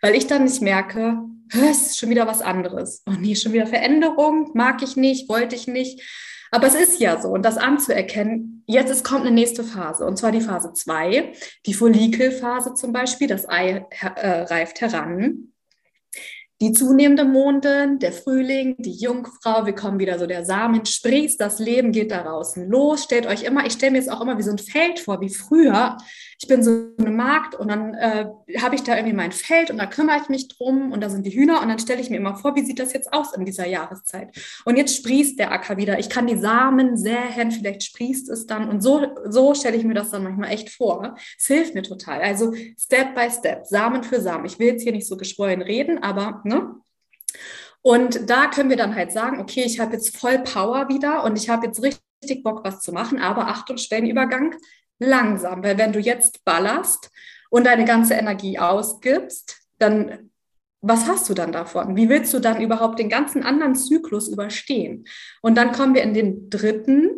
weil ich dann nicht merke, es ist schon wieder was anderes. Oh nee, schon wieder Veränderung, mag ich nicht, wollte ich nicht. Aber es ist ja so und das anzuerkennen, jetzt ist, kommt eine nächste Phase und zwar die Phase 2, die Follikelphase zum Beispiel, das Ei äh, reift heran die zunehmende Mondin, der Frühling, die Jungfrau, wir kommen wieder so, der Samen sprießt, das Leben geht da draußen los. Stellt euch immer, ich stelle mir jetzt auch immer wie so ein Feld vor, wie früher. Ich bin so eine Markt und dann äh, habe ich da irgendwie mein Feld und da kümmere ich mich drum und da sind die Hühner und dann stelle ich mir immer vor, wie sieht das jetzt aus in dieser Jahreszeit? Und jetzt sprießt der Acker wieder. Ich kann die Samen säen, vielleicht sprießt es dann und so, so stelle ich mir das dann manchmal echt vor. Es hilft mir total. Also Step by Step, Samen für Samen. Ich will jetzt hier nicht so geschwollen reden, aber Ne? Und da können wir dann halt sagen, okay, ich habe jetzt voll Power wieder und ich habe jetzt richtig Bock, was zu machen, aber Achtung, Stellenübergang langsam, weil wenn du jetzt ballerst und deine ganze Energie ausgibst, dann was hast du dann davon? Wie willst du dann überhaupt den ganzen anderen Zyklus überstehen? Und dann kommen wir in den dritten,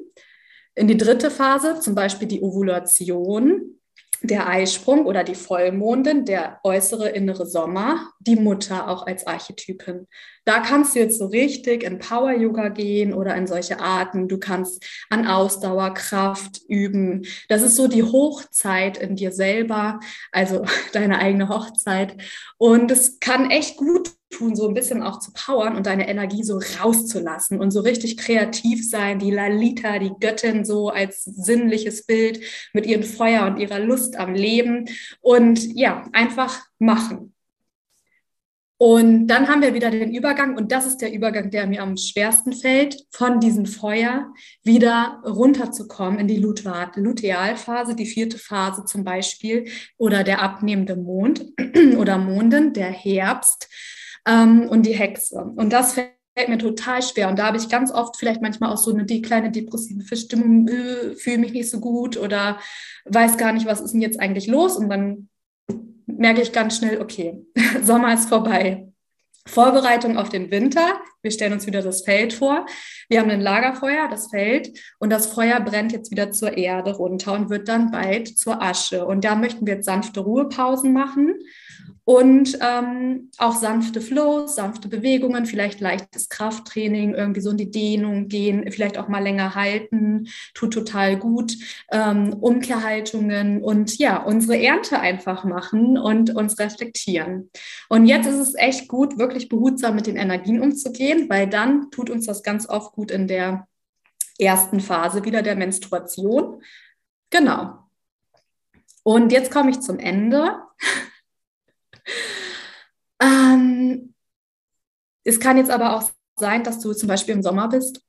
in die dritte Phase, zum Beispiel die Ovulation der Eisprung oder die Vollmondin, der äußere innere Sommer, die Mutter auch als Archetypin. Da kannst du jetzt so richtig in Power Yoga gehen oder in solche Arten. Du kannst an Ausdauer, Kraft üben. Das ist so die Hochzeit in dir selber, also deine eigene Hochzeit. Und es kann echt gut tun, so ein bisschen auch zu powern und deine Energie so rauszulassen und so richtig kreativ sein, die Lalita, die Göttin so als sinnliches Bild mit ihrem Feuer und ihrer Lust am Leben und ja, einfach machen. Und dann haben wir wieder den Übergang, und das ist der Übergang, der mir am schwersten fällt, von diesem Feuer wieder runterzukommen in die Lutealphase, die vierte Phase zum Beispiel, oder der abnehmende Mond oder Monden, der Herbst ähm, und die Hexe. Und das fällt mir total schwer. Und da habe ich ganz oft vielleicht manchmal auch so eine kleine depressive Verstimmung, äh, fühle mich nicht so gut oder weiß gar nicht, was ist denn jetzt eigentlich los. Und dann merke ich ganz schnell, okay, Sommer ist vorbei. Vorbereitung auf den Winter. Wir stellen uns wieder das Feld vor. Wir haben ein Lagerfeuer, das Feld, und das Feuer brennt jetzt wieder zur Erde runter und wird dann bald zur Asche. Und da möchten wir jetzt sanfte Ruhepausen machen und ähm, auch sanfte Flows, sanfte Bewegungen, vielleicht leichtes Krafttraining, irgendwie so in die Dehnung gehen, vielleicht auch mal länger halten, tut total gut. Ähm, Umkehrhaltungen und ja, unsere Ernte einfach machen und uns reflektieren. Und jetzt ist es echt gut, wirklich behutsam mit den Energien umzugehen, weil dann tut uns das ganz oft gut in der ersten Phase wieder der Menstruation. Genau. Und jetzt komme ich zum Ende. Ähm, es kann jetzt aber auch sein, dass du zum Beispiel im Sommer bist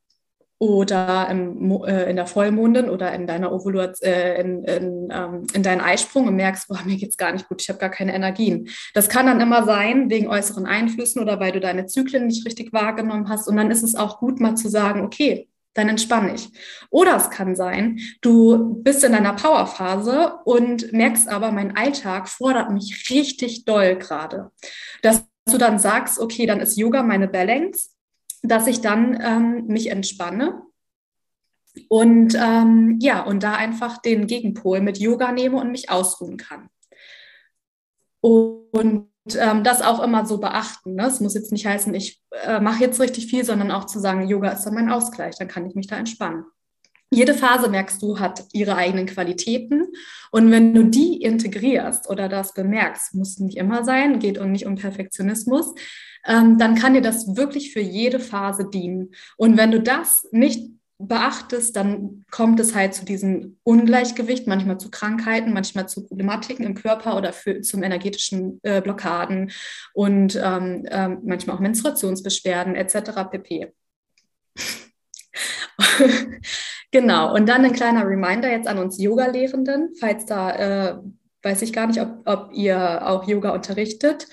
oder im, äh, in der Vollmondin oder in deiner Ovulation, äh, in, in, ähm, in deinen Eisprung und merkst, boah, mir es gar nicht gut, ich habe gar keine Energien. Das kann dann immer sein wegen äußeren Einflüssen oder weil du deine Zyklen nicht richtig wahrgenommen hast. Und dann ist es auch gut, mal zu sagen, okay, dann entspann ich. Oder es kann sein, du bist in deiner Powerphase und merkst aber, mein Alltag fordert mich richtig doll gerade. Dass du dann sagst, okay, dann ist Yoga meine Balance, dass ich dann ähm, mich entspanne und ähm, ja, und da einfach den Gegenpol mit Yoga nehme und mich ausruhen kann. Und ähm, das auch immer so beachten. Ne? Es muss jetzt nicht heißen, ich äh, mache jetzt richtig viel, sondern auch zu sagen, Yoga ist dann mein Ausgleich, dann kann ich mich da entspannen. Jede Phase, merkst du, hat ihre eigenen Qualitäten. Und wenn du die integrierst oder das bemerkst, muss nicht immer sein, geht um nicht um Perfektionismus, ähm, dann kann dir das wirklich für jede Phase dienen. Und wenn du das nicht beachtest, dann kommt es halt zu diesem Ungleichgewicht, manchmal zu Krankheiten, manchmal zu Problematiken im Körper oder für, zum energetischen äh, Blockaden und ähm, ähm, manchmal auch Menstruationsbeschwerden etc. pp. genau, und dann ein kleiner Reminder jetzt an uns Yoga-Lehrenden, falls da, äh, weiß ich gar nicht, ob, ob ihr auch Yoga unterrichtet.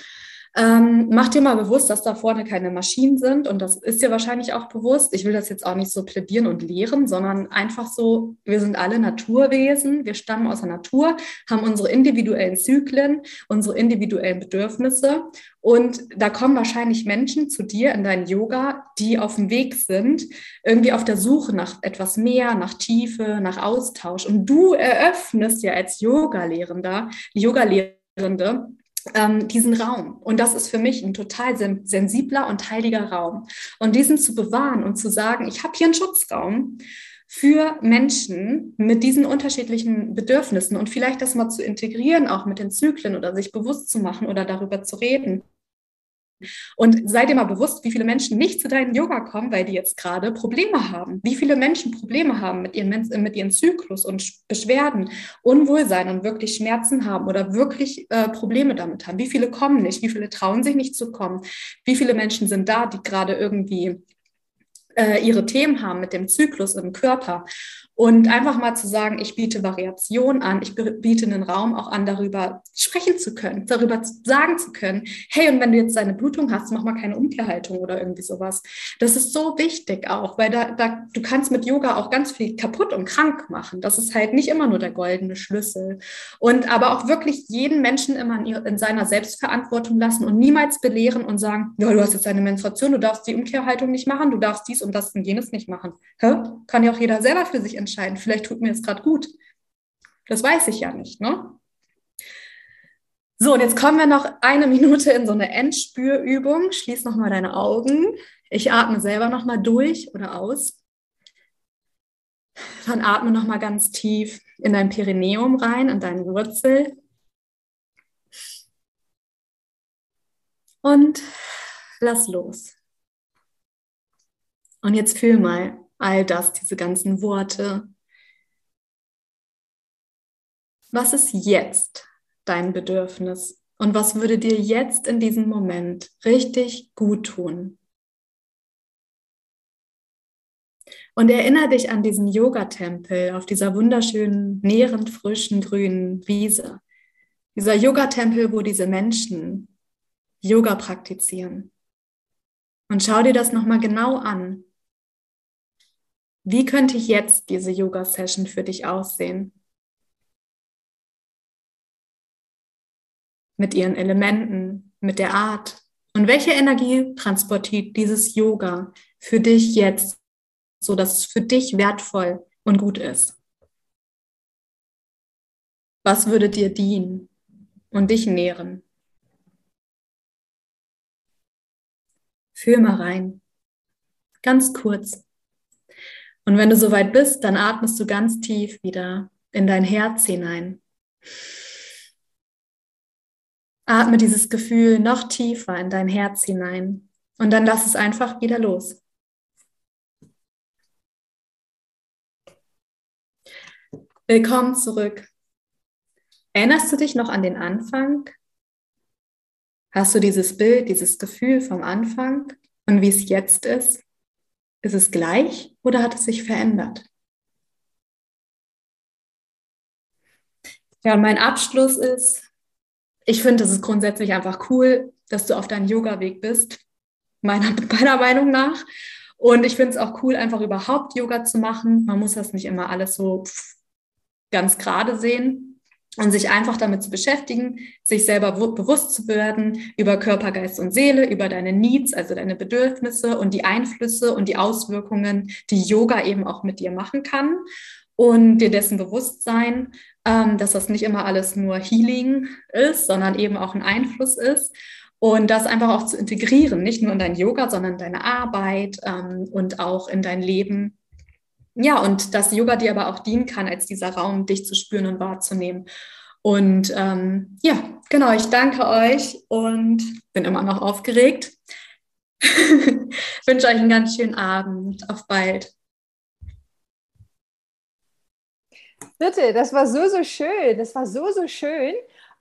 Ähm, mach dir mal bewusst, dass da vorne keine Maschinen sind und das ist dir wahrscheinlich auch bewusst. Ich will das jetzt auch nicht so plädieren und lehren, sondern einfach so, wir sind alle Naturwesen, wir stammen aus der Natur, haben unsere individuellen Zyklen, unsere individuellen Bedürfnisse und da kommen wahrscheinlich Menschen zu dir in dein Yoga, die auf dem Weg sind, irgendwie auf der Suche nach etwas mehr, nach Tiefe, nach Austausch. Und du eröffnest ja als Yoga-Lehrender, Yoga-Lehrende, ähm, diesen Raum. Und das ist für mich ein total sensibler und heiliger Raum. Und diesen zu bewahren und zu sagen, ich habe hier einen Schutzraum für Menschen mit diesen unterschiedlichen Bedürfnissen und vielleicht das mal zu integrieren, auch mit den Zyklen oder sich bewusst zu machen oder darüber zu reden. Und sei dir mal bewusst, wie viele Menschen nicht zu deinem Yoga kommen, weil die jetzt gerade Probleme haben. Wie viele Menschen Probleme haben mit ihren, mit ihren Zyklus und Beschwerden, Unwohlsein und wirklich Schmerzen haben oder wirklich äh, Probleme damit haben. Wie viele kommen nicht? Wie viele trauen sich nicht zu kommen? Wie viele Menschen sind da, die gerade irgendwie äh, ihre Themen haben mit dem Zyklus im Körper. Und einfach mal zu sagen, ich biete Variation an, ich biete einen Raum auch an, darüber sprechen zu können, darüber sagen zu können, hey, und wenn du jetzt deine Blutung hast, mach mal keine Umkehrhaltung oder irgendwie sowas. Das ist so wichtig auch, weil da, da, du kannst mit Yoga auch ganz viel kaputt und krank machen. Das ist halt nicht immer nur der goldene Schlüssel. Und aber auch wirklich jeden Menschen immer in, in seiner Selbstverantwortung lassen und niemals belehren und sagen, ja, du hast jetzt deine Menstruation, du darfst die Umkehrhaltung nicht machen, du darfst dies und das und jenes nicht machen. Hä? Kann ja auch jeder selber für sich entscheiden entscheiden. Vielleicht tut mir es gerade gut. Das weiß ich ja nicht, ne? So, und jetzt kommen wir noch eine Minute in so eine Endspürübung. Schließ nochmal deine Augen. Ich atme selber nochmal durch oder aus. Dann atme nochmal ganz tief in dein Perineum rein, in deine Wurzel. Und lass los. Und jetzt fühl mal all das, diese ganzen Worte. Was ist jetzt dein Bedürfnis? Und was würde dir jetzt in diesem Moment richtig gut tun? Und erinnere dich an diesen Yoga-Tempel auf dieser wunderschönen, nährend frischen, grünen Wiese. Dieser Yoga-Tempel, wo diese Menschen Yoga praktizieren. Und schau dir das nochmal genau an. Wie könnte jetzt diese Yoga-Session für dich aussehen? Mit ihren Elementen, mit der Art. Und welche Energie transportiert dieses Yoga für dich jetzt, so dass es für dich wertvoll und gut ist? Was würde dir dienen und dich nähren? Fühl mal rein. Ganz kurz. Und wenn du soweit bist, dann atmest du ganz tief wieder in dein Herz hinein. Atme dieses Gefühl noch tiefer in dein Herz hinein und dann lass es einfach wieder los. Willkommen zurück. Erinnerst du dich noch an den Anfang? Hast du dieses Bild, dieses Gefühl vom Anfang und wie es jetzt ist? Ist es gleich oder hat es sich verändert? Ja, und mein Abschluss ist, ich finde, es ist grundsätzlich einfach cool, dass du auf deinem Yoga-Weg bist, meiner, meiner Meinung nach. Und ich finde es auch cool, einfach überhaupt Yoga zu machen. Man muss das nicht immer alles so ganz gerade sehen und sich einfach damit zu beschäftigen, sich selber bewusst zu werden über Körper, Geist und Seele, über deine Needs, also deine Bedürfnisse und die Einflüsse und die Auswirkungen, die Yoga eben auch mit dir machen kann. Und dir dessen bewusst sein, ähm, dass das nicht immer alles nur Healing ist, sondern eben auch ein Einfluss ist. Und das einfach auch zu integrieren, nicht nur in dein Yoga, sondern in deine Arbeit ähm, und auch in dein Leben ja, und dass Yoga dir aber auch dienen kann, als dieser Raum, dich zu spüren und wahrzunehmen. Und ähm, ja, genau, ich danke euch und bin immer noch aufgeregt. wünsche euch einen ganz schönen Abend. Auf bald. Bitte, das war so, so schön. Das war so, so schön.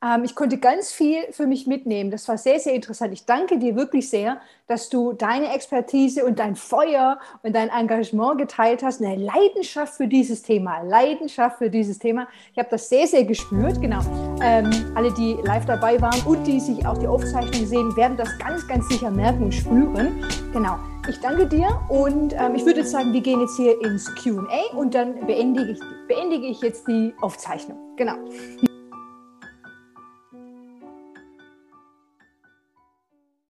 Ähm, ich konnte ganz viel für mich mitnehmen. Das war sehr, sehr interessant. Ich danke dir wirklich sehr, dass du deine Expertise und dein Feuer und dein Engagement geteilt hast. Eine Leidenschaft für dieses Thema. Leidenschaft für dieses Thema. Ich habe das sehr, sehr gespürt. Genau. Ähm, alle, die live dabei waren und die sich auch die Aufzeichnung sehen, werden das ganz, ganz sicher merken und spüren. Genau. Ich danke dir und ähm, ich würde sagen, wir gehen jetzt hier ins QA und dann beendige ich, beendige ich jetzt die Aufzeichnung. Genau.